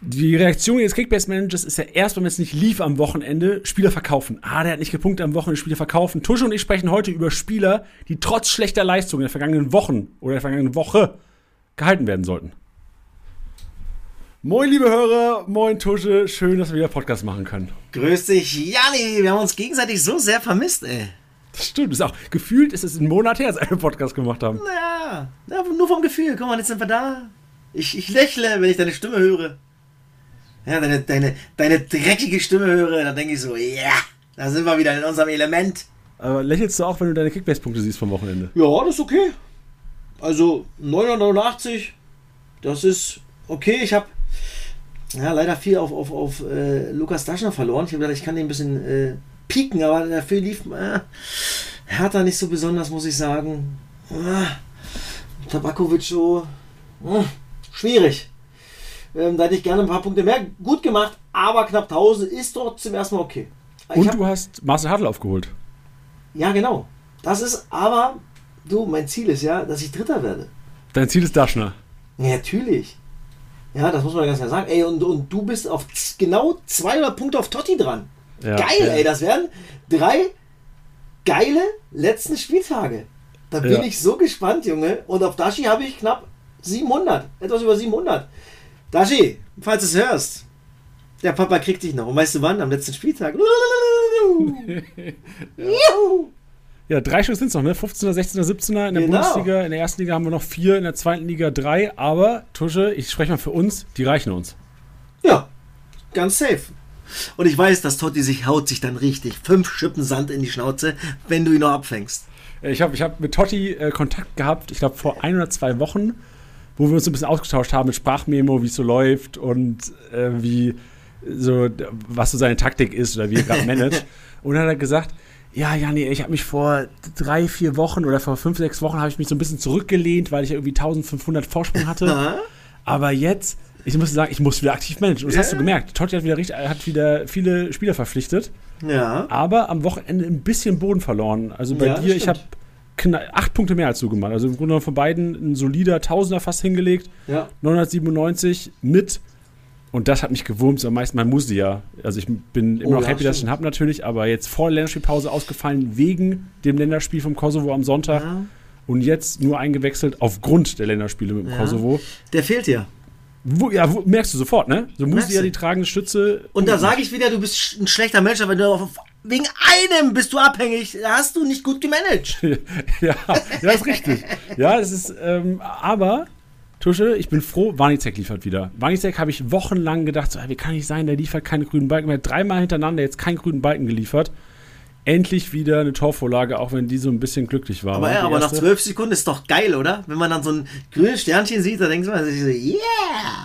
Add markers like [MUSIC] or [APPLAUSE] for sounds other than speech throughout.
Die Reaktion des Kickbase-Managers ist ja erst, wenn es nicht lief am Wochenende, Spieler verkaufen. Ah, der hat nicht gepunktet am Wochenende, Spieler verkaufen. Tusche und ich sprechen heute über Spieler, die trotz schlechter Leistung in der vergangenen Wochen oder der vergangenen Woche gehalten werden sollten. Moin, liebe Hörer, moin Tusche, schön, dass wir wieder Podcast machen können. Grüß dich, Janni, wir haben uns gegenseitig so sehr vermisst, ey. Das stimmt, ist auch gefühlt ist es ein Monat her, als wir einen Podcast gemacht haben. Ja, ja nur vom Gefühl. Guck mal, jetzt sind wir da. Ich, ich lächle, wenn ich deine Stimme höre. Ja, deine, deine, deine dreckige Stimme höre, dann denke ich so, ja, yeah, da sind wir wieder in unserem Element. Aber lächelst du auch, wenn du deine Kickbase-Punkte siehst vom Wochenende? Ja, das ist okay. Also 989, das ist okay. Ich habe ja, leider viel auf, auf, auf äh, Lukas Daschner verloren. Ich habe gedacht, ich kann den ein bisschen äh, pieken, aber dafür lief äh, Hertha nicht so besonders, muss ich sagen. Ah, Tabakovic so hm, schwierig. Ähm, da hätte ich gerne ein paar Punkte mehr gut gemacht, aber knapp 1000 ist trotzdem erstmal okay. Ich Und hab, du hast Marcel Hartl aufgeholt. Ja, genau. Das ist aber, du, mein Ziel ist ja, dass ich Dritter werde. Dein Ziel ist Daschner. Ja, natürlich. Ja, das muss man ganz klar sagen. Ey, und, und du bist auf genau 200 Punkte auf Totti dran. Ja, Geil, ja. ey, das wären drei geile letzten Spieltage. Da bin ja. ich so gespannt, Junge. Und auf Dashi habe ich knapp 700, etwas über 700. Dashi, falls du es hörst, der Papa kriegt dich noch. Und weißt du wann? Am letzten Spieltag. [LAUGHS] ja, drei Schuss sind es noch, ne? 15er, 16er, 17er in der genau. Bundesliga. In der ersten Liga haben wir noch vier, in der zweiten Liga drei. Aber, Tusche, ich spreche mal für uns, die reichen uns. Ja, ganz safe. Und ich weiß, dass Totti sich haut sich dann richtig fünf Schippen Sand in die Schnauze, wenn du ihn noch abfängst. Ich habe ich hab mit Totti äh, Kontakt gehabt, ich glaube vor ein oder zwei Wochen, wo wir uns ein bisschen ausgetauscht haben mit Sprachmemo, wie es so läuft und äh, wie so, was so seine Taktik ist oder wie er gerade [LAUGHS] managt. und dann hat er gesagt, ja, Jani, ich habe mich vor drei, vier Wochen oder vor fünf, sechs Wochen habe ich mich so ein bisschen zurückgelehnt, weil ich irgendwie 1500 Vorsprung hatte. [LAUGHS] Aber jetzt ich muss sagen, ich muss wieder aktiv managen. Und das yeah. hast du gemerkt. Totti hat wieder, richtig, hat wieder viele Spieler verpflichtet. Ja. Aber am Wochenende ein bisschen Boden verloren. Also bei ja, dir, ich habe acht Punkte mehr als du gemacht. Also im Grunde genommen von beiden ein solider Tausender fast hingelegt. Ja. 997 mit. Und das hat mich gewurmt, am meisten mein Musi ja. Also ich bin immer oh, noch happy, ja, dass ich ihn habe natürlich, aber jetzt vor der Länderspielpause ausgefallen wegen dem Länderspiel vom Kosovo am Sonntag. Ja. Und jetzt nur eingewechselt aufgrund der Länderspiele mit dem Kosovo. Der fehlt ja. Wo, ja, wo, merkst du sofort, ne? So muss ja die tragende Stütze. Und da sage ich wieder, du bist ein schlechter Mensch, aber du auf, wegen einem bist du abhängig. Hast du nicht gut gemanagt. [LAUGHS] ja, ja, ist richtig. ja, das ist, ähm, aber, Tusche, ich bin froh, Wanizek liefert wieder. Wanizek habe ich wochenlang gedacht, so, wie kann ich sein, der liefert keine grünen Balken. Hat dreimal hintereinander jetzt keinen grünen Balken geliefert endlich wieder eine Torvorlage, auch wenn die so ein bisschen glücklich war. Aber, ja, aber nach zwölf Sekunden ist doch geil, oder? Wenn man dann so ein grünes Sternchen sieht, dann denkt man sich so, yeah!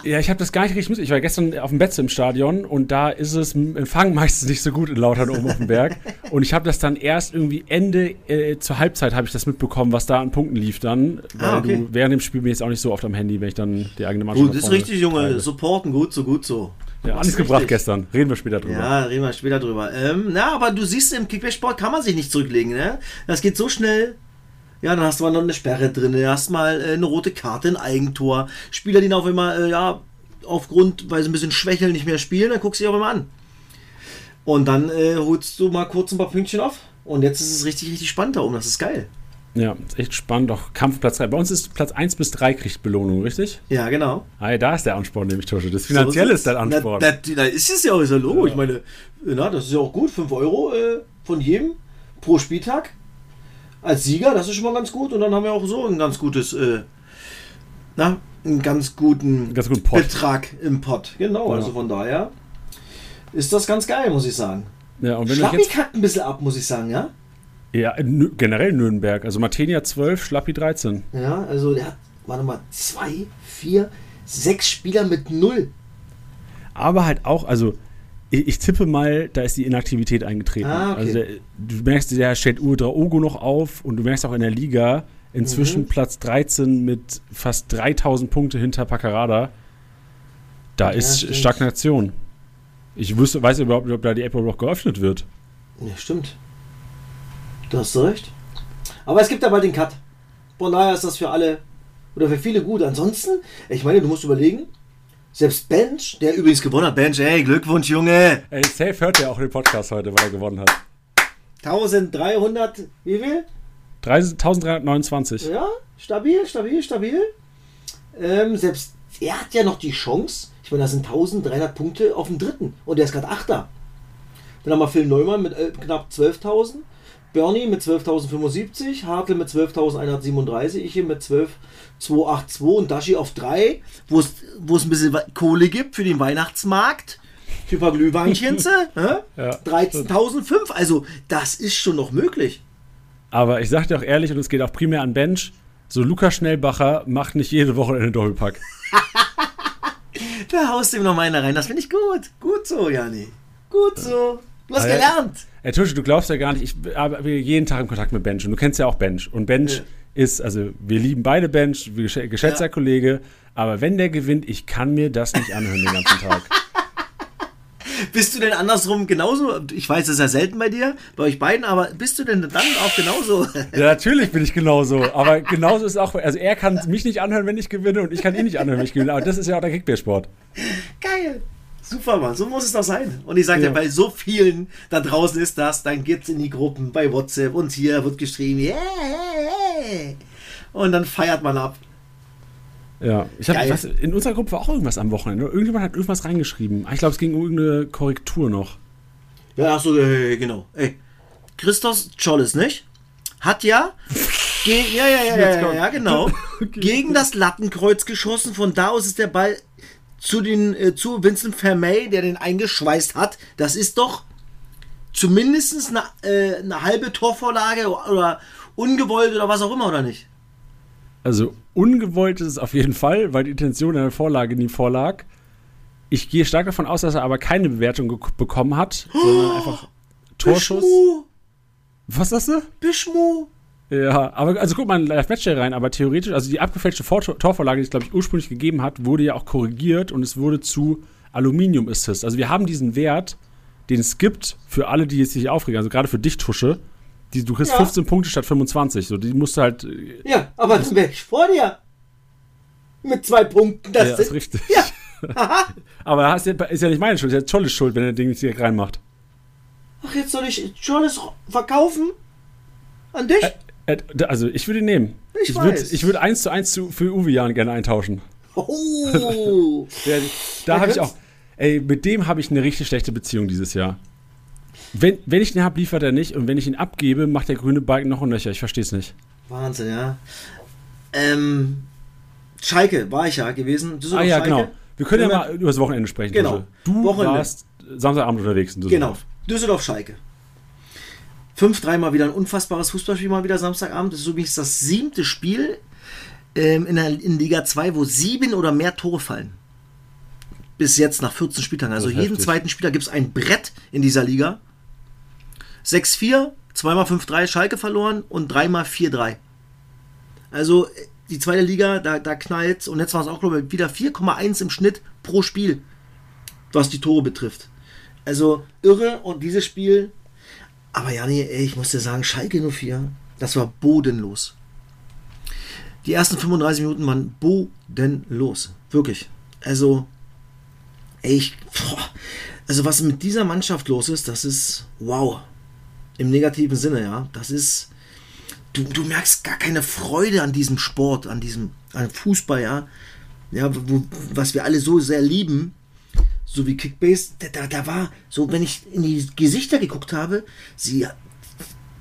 Ja, ich habe das gar nicht richtig mit. Ich war gestern auf dem Betze im Stadion und da ist es im Empfang meistens nicht so gut in Lautern oben auf dem Berg. [LAUGHS] Und ich habe das dann erst irgendwie Ende äh, zur Halbzeit habe ich das mitbekommen, was da an Punkten lief dann. Weil ah, okay. du während dem Spiel bin ich jetzt auch nicht so oft am Handy, wenn ich dann die eigene Mannschaft Gut, ist richtig, Junge. Treibe. Supporten, gut so, gut so. Ja, alles gebracht gestern. Reden wir später drüber. Ja, reden wir später drüber. Ähm, na, aber du siehst, im Kickback-Sport kann man sich nicht zurücklegen, ne? Das geht so schnell. Ja, dann hast du mal noch eine Sperre drin, hast mal äh, eine rote Karte, ein Eigentor. Spieler, die auf immer, äh, ja, aufgrund, weil sie ein bisschen schwächeln, nicht mehr spielen, dann guckst du dich auch immer an. Und dann äh, holst du mal kurz ein paar Pünktchen auf. Und jetzt ist es richtig, richtig spannend da oben. Das ist geil. Ja, ist echt spannend. Auch Kampfplatz 3. Bei uns ist Platz 1 bis 3 kriegt Belohnung, richtig? Ja, genau. Ah, da ist der Ansporn nämlich, Tosche. Das Finanzielle so ist, ist der Ansporn. Da, da, da, ist es ja auch, ist ja Logo. Ja. Ich meine, na, das ist ja auch gut. 5 Euro äh, von jedem pro Spieltag als Sieger, das ist schon mal ganz gut. Und dann haben wir auch so ein ganz gutes, äh, na, einen ganz guten, ganz guten Betrag im Pott. Genau, ja. also von daher ist das ganz geil, muss ich sagen. Ja, und wenn Schlappi jetzt... kackt ein bisschen ab, muss ich sagen, ja? Ja, generell Nürnberg. Also Martenia 12, Schlappi 13. Ja, also der hat, warte mal, zwei, vier, sechs Spieler mit null. Aber halt auch, also ich, ich tippe mal, da ist die Inaktivität eingetreten. Ah, okay. Also der, du merkst, der stellt Udraogo noch auf und du merkst auch in der Liga inzwischen mhm. Platz 13 mit fast 3000 Punkte hinter Paccarada. Da ja, ist stimmt. Stagnation. Ich wüsste, weiß überhaupt nicht, ob da die App überhaupt geöffnet wird. Ja, stimmt. Du hast recht. Aber es gibt ja bald den Cut. Von daher ist das für alle oder für viele gut. Ansonsten, ich meine, du musst überlegen, Selbst Bench, der übrigens gewonnen hat. Bench, ey, Glückwunsch, Junge. Ey, Safe hört ja auch den Podcast heute, weil er gewonnen hat. 1300, wie viel? 1329. Ja, stabil, stabil, stabil. Ähm, selbst er hat ja noch die Chance. Ich meine, das sind 1300 Punkte auf dem dritten. Und der ist gerade Achter. Dann haben wir Phil Neumann mit äh, knapp 12.000. Bernie mit 12.075, Hartl mit 12.137, ich hier mit 12.282 und Dashi auf 3, wo es ein bisschen Kohle gibt für den Weihnachtsmarkt. Für ein paar Glühweinchens. [LAUGHS] Ja, 13.005. Also, das ist schon noch möglich. Aber ich sag dir auch ehrlich, und es geht auch primär an Bench, so Lukas Schnellbacher macht nicht jede Woche einen Doppelpack. [LAUGHS] Da haust du ihm noch mal einer rein. Das finde ich gut. Gut so, Jani. Gut so. Du hast gelernt. Tusche, du glaubst ja gar nicht, ich habe jeden Tag in Kontakt mit Bench und du kennst ja auch Bench. Und Bench Ja. ist, also wir lieben beide Bench, geschätzter Ja. Kollege, aber wenn der gewinnt, ich kann mir das nicht anhören den ganzen Tag. [LAUGHS] Bist du denn andersrum genauso? Ich weiß, das ist ja selten bei dir, bei euch beiden, aber bist du denn dann auch genauso? [LAUGHS] Ja, natürlich bin ich genauso. Aber genauso ist auch, also er kann mich nicht anhören, wenn ich gewinne und ich kann ihn nicht anhören, wenn ich gewinne. Aber das ist ja auch der Kickballsport. Geil. Super, Mann. So muss es doch sein. Und ich sage Ja. bei so vielen da draußen ist das, dann geht's in die Gruppen bei WhatsApp und hier wird geschrieben, yeah, yeah, yeah. Und dann feiert man ab. Ja, ich hab, Geil. was, in unserer Gruppe war auch irgendwas am Wochenende. Irgendjemand hat irgendwas reingeschrieben. Ich glaube, es ging um irgendeine Korrektur noch. Ja, ach so, äh, genau. Ey, Christos Scholles, nicht? Hat [LAUGHS] ja, ja, ja, ja, ja, ja, genau, [LAUGHS] gegen das Lattenkreuz geschossen. Von da aus ist der Ball zu, den, äh, zu Vincent Vermey, der den eingeschweißt hat. Das ist doch zumindest eine, äh, eine halbe Torvorlage oder ungewollt oder was auch immer, oder nicht? Also ungewollt ist es auf jeden Fall, weil die Intention der Vorlage nie vorlag. Ich gehe stark davon aus, dass er aber keine Bewertung bekommen hat, sondern [GASPS] einfach Torschuss. Bischmu, Was sagst du? Bischmu. Ja, aber also guck mal in Live Match rein, aber theoretisch, also die abgefälschte Vor Torvorlage, die es glaube ich ursprünglich gegeben hat, wurde ja auch korrigiert und es wurde zu Aluminium Assist. Also wir haben diesen Wert, den es gibt für alle, die jetzt sich aufregen, also gerade für dich Tusche, die, du kriegst Ja. 15 Punkte statt 25, so die musst du halt äh, Ja, aber dann wäre ich vor dir. Mit zwei Punkten. Das ja, ist richtig. Ja. [LAUGHS] Aha. Aber das ist ja- ist ja nicht meine Schuld, ist ja Tolles Schuld, wenn er das Ding nicht direkt reinmacht. Ach, jetzt soll ich Jolles verkaufen? An dich? Äh, Also ich würde ihn nehmen. Ich ich würde ich würde 1 zu 1 zu, für Uwe Jan gerne eintauschen. Oh. [LAUGHS] Ja, da habe ich auch. Ey, mit dem habe ich eine richtig schlechte Beziehung dieses Jahr. Wenn, wenn ich ihn habe, liefert er nicht. Und wenn ich ihn abgebe, macht der grüne Balken noch ein Löcher. Ich verstehe es nicht. Wahnsinn, ja. Ähm, Schalke war ich ja gewesen. Ah ja, Schalke. genau. Wir können ja mal über das Wochenende sprechen. Genau. Tusche. Du Wochenende. warst Samstagabend unterwegs in Genau. Düsseldorf. Düsseldorf-Schalke. 5-3 mal wieder ein unfassbares Fußballspiel mal wieder Samstagabend. Das ist übrigens das siebte Spiel ähm, in, der, in Liga 2, wo sieben oder mehr Tore fallen. Bis jetzt nach 14 Spieltagen. Also jeden heftig. zweiten Spieler gibt es ein Brett in dieser Liga. 6-4, 2x5-3 Schalke verloren und 3x4-3. Also äh, die zweite Liga, da, da knallt und jetzt war es auch, glaube ich, wieder 4,1 im Schnitt pro Spiel, was die Tore betrifft. Also irre und dieses Spiel, aber Jani, ey, ich muss dir sagen, Schalke 04, das war bodenlos. Die ersten 35 Minuten waren bodenlos. Wirklich. Also, ich, boah, also was mit dieser Mannschaft los ist, das ist wow. Im negativen Sinne, ja. Das ist, du, du merkst gar keine Freude an diesem Sport, an diesem, an Fußball, ja. Ja, wo, was wir alle so sehr lieben, so wie Kickbase, da, da, war, so wenn ich in die Gesichter geguckt habe, sie,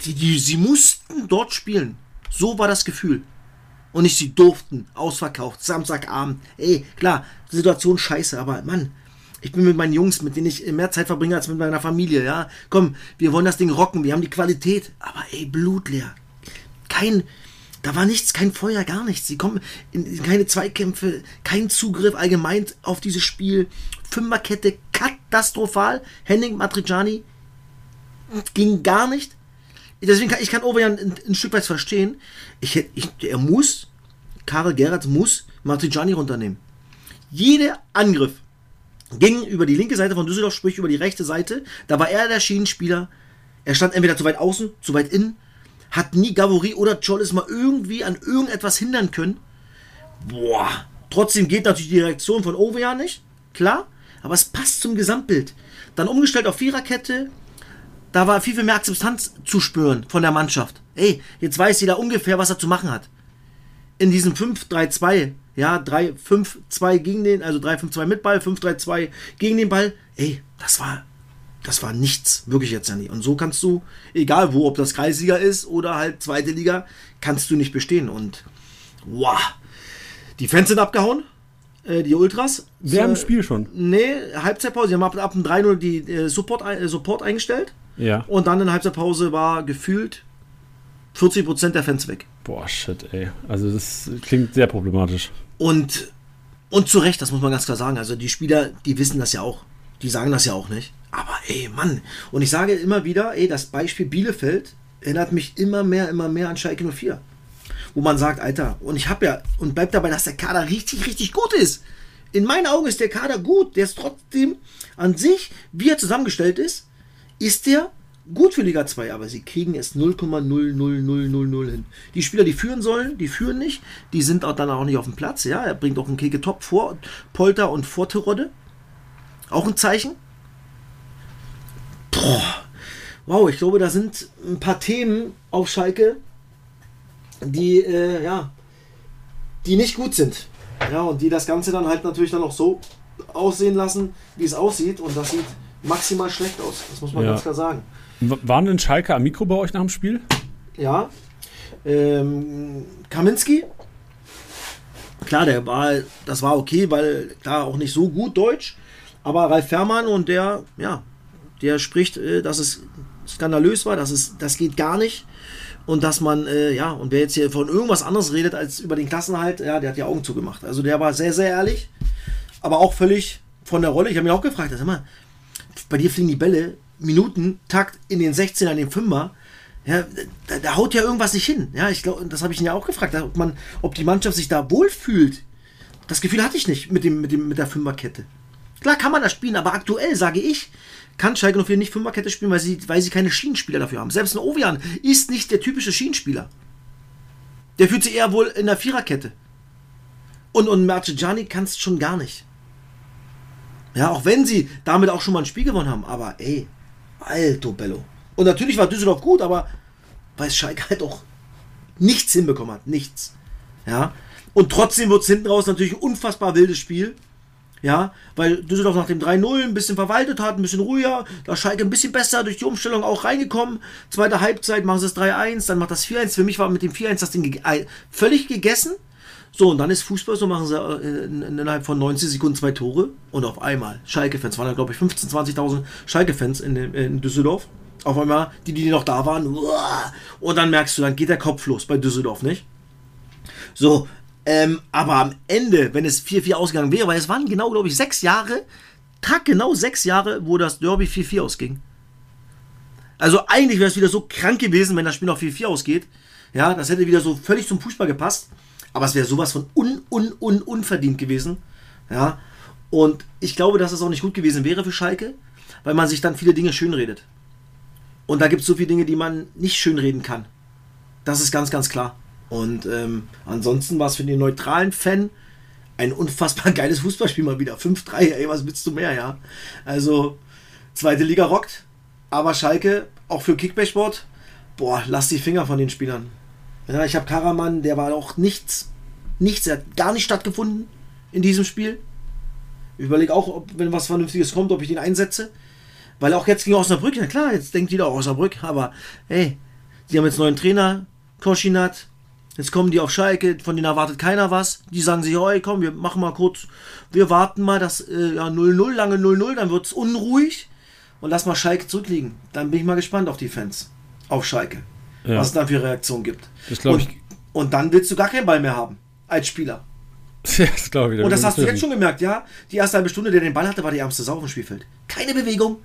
die, die, sie mussten dort spielen. So war das Gefühl. Und nicht sie durften, ausverkauft, Samstagabend. Ey, klar, Situation scheiße, aber Mann, ich bin mit meinen Jungs, mit denen ich mehr Zeit verbringe als mit meiner Familie, ja. Komm, wir wollen das Ding rocken, wir haben die Qualität, aber ey, blutleer. Kein, da war nichts, kein Feuer, gar nichts. Sie kommen in, in keine Zweikämpfe, kein Zugriff allgemein auf dieses Spiel. Fünferkette katastrophal. Henning Matriciani ging gar nicht. Deswegen kann ich kann Overjan ein, ein Stück weit verstehen. Ich, ich, er muss, Karel Gerrard muss Matriciani runternehmen. Jeder Angriff ging über die linke Seite von Düsseldorf, sprich über die rechte Seite. Da war er der Schienenspieler. Er stand entweder zu weit außen, zu weit innen, hat nie Gavory oder Jollis mal irgendwie an irgendetwas hindern können. Boah. Trotzdem geht natürlich die Reaktion von Ovejan nicht. klar, aber es passt zum Gesamtbild. Dann umgestellt auf Viererkette, da war viel, viel mehr Akzeptanz zu spüren von der Mannschaft. Ey, jetzt weiß jeder ungefähr, was er zu machen hat. In diesem 5-3-2, ja, 3-5-2 gegen den, also 3-5-2 mit Ball, 5-3-2 gegen den Ball, ey, das war, das war nichts, wirklich jetzt ja nicht. Und so kannst du, egal wo, ob das Kreisliga ist oder halt zweite Liga, kannst du nicht bestehen. Und wow, die Fans sind abgehauen, äh, die Ultras. Wir haben ein Spiel schon. Nee, Halbzeitpause. Sie haben ab, ab dem 3-0 die äh, Support, äh, Support eingestellt. Ja. Und dann in der Halbzeitpause war gefühlt 40% der Fans weg. Boah, shit, ey. Also das klingt sehr problematisch. Und, und zu Recht, das muss man ganz klar sagen. Also die Spieler, die wissen das ja auch. Die sagen das ja auch nicht. Aber ey, Mann. Und ich sage immer wieder, ey, das Beispiel Bielefeld erinnert mich immer mehr, immer mehr an Schalke 04. Wo man sagt, Alter, und ich habe ja, und bleibt dabei, dass der Kader richtig, richtig gut ist. In meinen Augen ist der Kader gut. Der ist trotzdem an sich, wie er zusammengestellt ist, ist der gut für Liga 2, aber sie kriegen es 0,00000 hin. Die Spieler, die führen sollen, die führen nicht. Die sind auch dann auch nicht auf dem Platz. Ja, er bringt auch einen Keke Top vor Polter und vor Terodde. Auch ein Zeichen. Boah. Wow, ich glaube, da sind ein paar Themen auf Schalke, die, äh, ja, die nicht gut sind. Ja, und die das Ganze dann halt natürlich dann auch so aussehen lassen, wie es aussieht. Und das sieht maximal schlecht aus. Das muss man Ja. ganz klar sagen. W waren denn Schalke am Mikro bei euch nach dem Spiel? Ja. Ähm, Kaminski. Klar, der war, das war okay, weil klar auch nicht so gut Deutsch. Aber Ralf Fährmann und der, ja, der spricht, äh, dass es skandalös war, dass es, das geht gar nicht. Und dass man, äh, ja, und wer jetzt hier von irgendwas anderes redet als über den Klassenhalt, ja, der hat die Augen zugemacht. Also der war sehr, sehr ehrlich, aber auch völlig von der Rolle. Ich habe mich auch gefragt, sag mal, bei dir fliegen die Bälle, Minuten, Takt in den 16er, in den 5er. Ja, da, da haut ja irgendwas nicht hin. Ja, ich glaube, das habe ich ihn ja auch gefragt, ob man, ob die Mannschaft sich da wohlfühlt. Das Gefühl hatte ich nicht mit, dem, mit, dem, mit der Fünferkette. Klar kann man das spielen, aber aktuell sage ich, kann Schalke 04 nicht Fünferkette spielen, weil sie, weil sie keine Schienenspieler dafür haben. Selbst ein Ovian ist nicht der typische Schienenspieler. Der fühlt sich eher wohl in der Viererkette. Und, und Marciani kann es schon gar nicht. Ja, auch wenn sie damit auch schon mal ein Spiel gewonnen haben. Aber ey, alto bello. Und natürlich war Düsseldorf gut, aber weil Schalke halt auch nichts hinbekommen hat. Nichts. Ja. Und trotzdem wird es hinten raus natürlich ein unfassbar wildes Spiel. Ja, weil Düsseldorf nach dem 3-0 ein bisschen verwaltet hat, ein bisschen ruhiger, da Schalke ein bisschen besser durch die Umstellung auch reingekommen. Zweite Halbzeit machen sie es 3-1, dann macht das 4-1. Für mich war mit dem 4-1 das Ding ge äh, völlig gegessen. So, und dann ist Fußball, so machen sie äh, in, innerhalb von 90 Sekunden zwei Tore und auf einmal Schalke-Fans, waren da glaube ich 15.000, 20.000 Schalke-Fans in, in Düsseldorf. Auf einmal, die, die noch da waren, uah, und dann merkst du, dann geht der Kopf los bei Düsseldorf, nicht? So, ähm, aber am Ende, wenn es 4-4 ausgegangen wäre, weil es waren genau, glaube ich, sechs Jahre, Tag genau sechs Jahre, wo das Derby 4-4 ausging. Also eigentlich wäre es wieder so krank gewesen, wenn das Spiel noch 4-4 ausgeht. Ja, das hätte wieder so völlig zum Fußball gepasst. Aber es wäre sowas von un, un, un, unverdient gewesen. Ja, und ich glaube, dass es auch nicht gut gewesen wäre für Schalke, weil man sich dann viele Dinge schönredet. Und da gibt es so viele Dinge, die man nicht schönreden kann. Das ist ganz, ganz klar. Und ähm, ansonsten war es für den neutralen Fan ein unfassbar [LAUGHS] geiles Fußballspiel mal wieder. 5-3, ey, was willst du mehr, ja? Also, zweite Liga rockt, aber Schalke, auch für Kickback-Sport, boah, lass die Finger von den Spielern. Ja, ich habe Karaman, der war auch nichts, nichts, er hat gar nicht stattgefunden in diesem Spiel. Ich überlege auch, ob, wenn was Vernünftiges kommt, ob ich den einsetze. Weil auch jetzt gegen Osnabrück, na klar, jetzt denkt jeder auch Osnabrück, aber hey, die haben jetzt neuen Trainer, Koschinat. Jetzt kommen die auf Schalke, von denen erwartet keiner was. Die sagen sich, hey, komm, wir machen mal kurz, wir warten mal das äh, ja, 0-0, lange 0-0, dann wird es unruhig und lass mal Schalke zurückliegen. Dann bin ich mal gespannt auf die Fans, auf Schalke, Ja. was es dann für Reaktionen gibt. Das und, und dann willst du gar keinen Ball mehr haben, als Spieler. [LAUGHS] Ja, das ich. Und das hast du jetzt schon gemerkt, ja? Die erste halbe Stunde, der den Ball hatte, war die ärmste Sau auf dem Spielfeld. Keine Bewegung.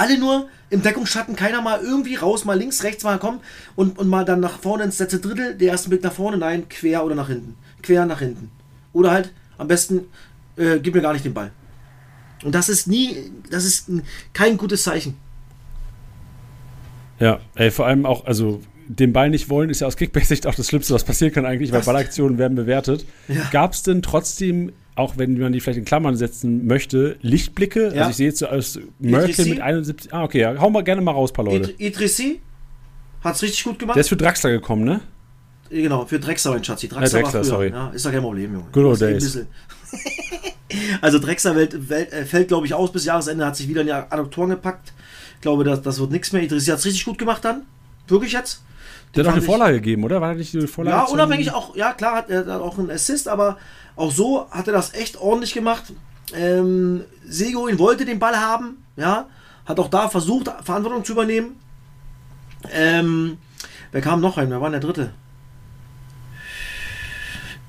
Alle nur im Deckungsschatten, keiner mal irgendwie raus, mal links, rechts, mal kommen und, und mal dann nach vorne ins letzte Drittel, der erste Blick nach vorne, nein, quer oder nach hinten. Quer nach hinten. Oder halt am besten, äh, gib mir gar nicht den Ball. Und das ist nie, das ist ein- kein gutes Zeichen. Ja, ey, vor allem auch, also den Ball nicht wollen, ist ja aus Kickback-Sicht auch das Schlimmste, was passieren kann eigentlich, weil Ballaktionen werden bewertet. Ja. Gab es denn trotzdem auch wenn man die vielleicht in Klammern setzen möchte, Lichtblicke. Ja. Also ich sehe jetzt so aus Merkel mit 71. Ah, okay, ja, hau mal gerne mal raus, paar Leute. Id- Idrissi hat es richtig gut gemacht. Der ist für Draxler gekommen, ne? Genau, für Drexler, mein Schatzi. Drexler, Ja, Drexler, sorry. Ja, ist doch kein Problem, Junge. Good old days. [LAUGHS] also Drexler Welt, Welt, äh, fällt, glaube ich, aus bis Jahresende, hat sich wieder in die Adduktoren gepackt. Ich glaube, das, das wird nichts mehr. Idrissi hat es richtig gut gemacht dann. Wirklich jetzt. Der hat auch eine ich- Vorlage gegeben, oder? War nicht eine Vorlage? Ja, unabhängig auch, ja klar, hat er hat auch einen Assist, aber auch so hat er das echt ordentlich gemacht. Ähm, Seguin wollte den Ball haben, ja, hat auch da versucht, Verantwortung zu übernehmen. Ähm, wer kam noch rein? Wer war denn der dritte?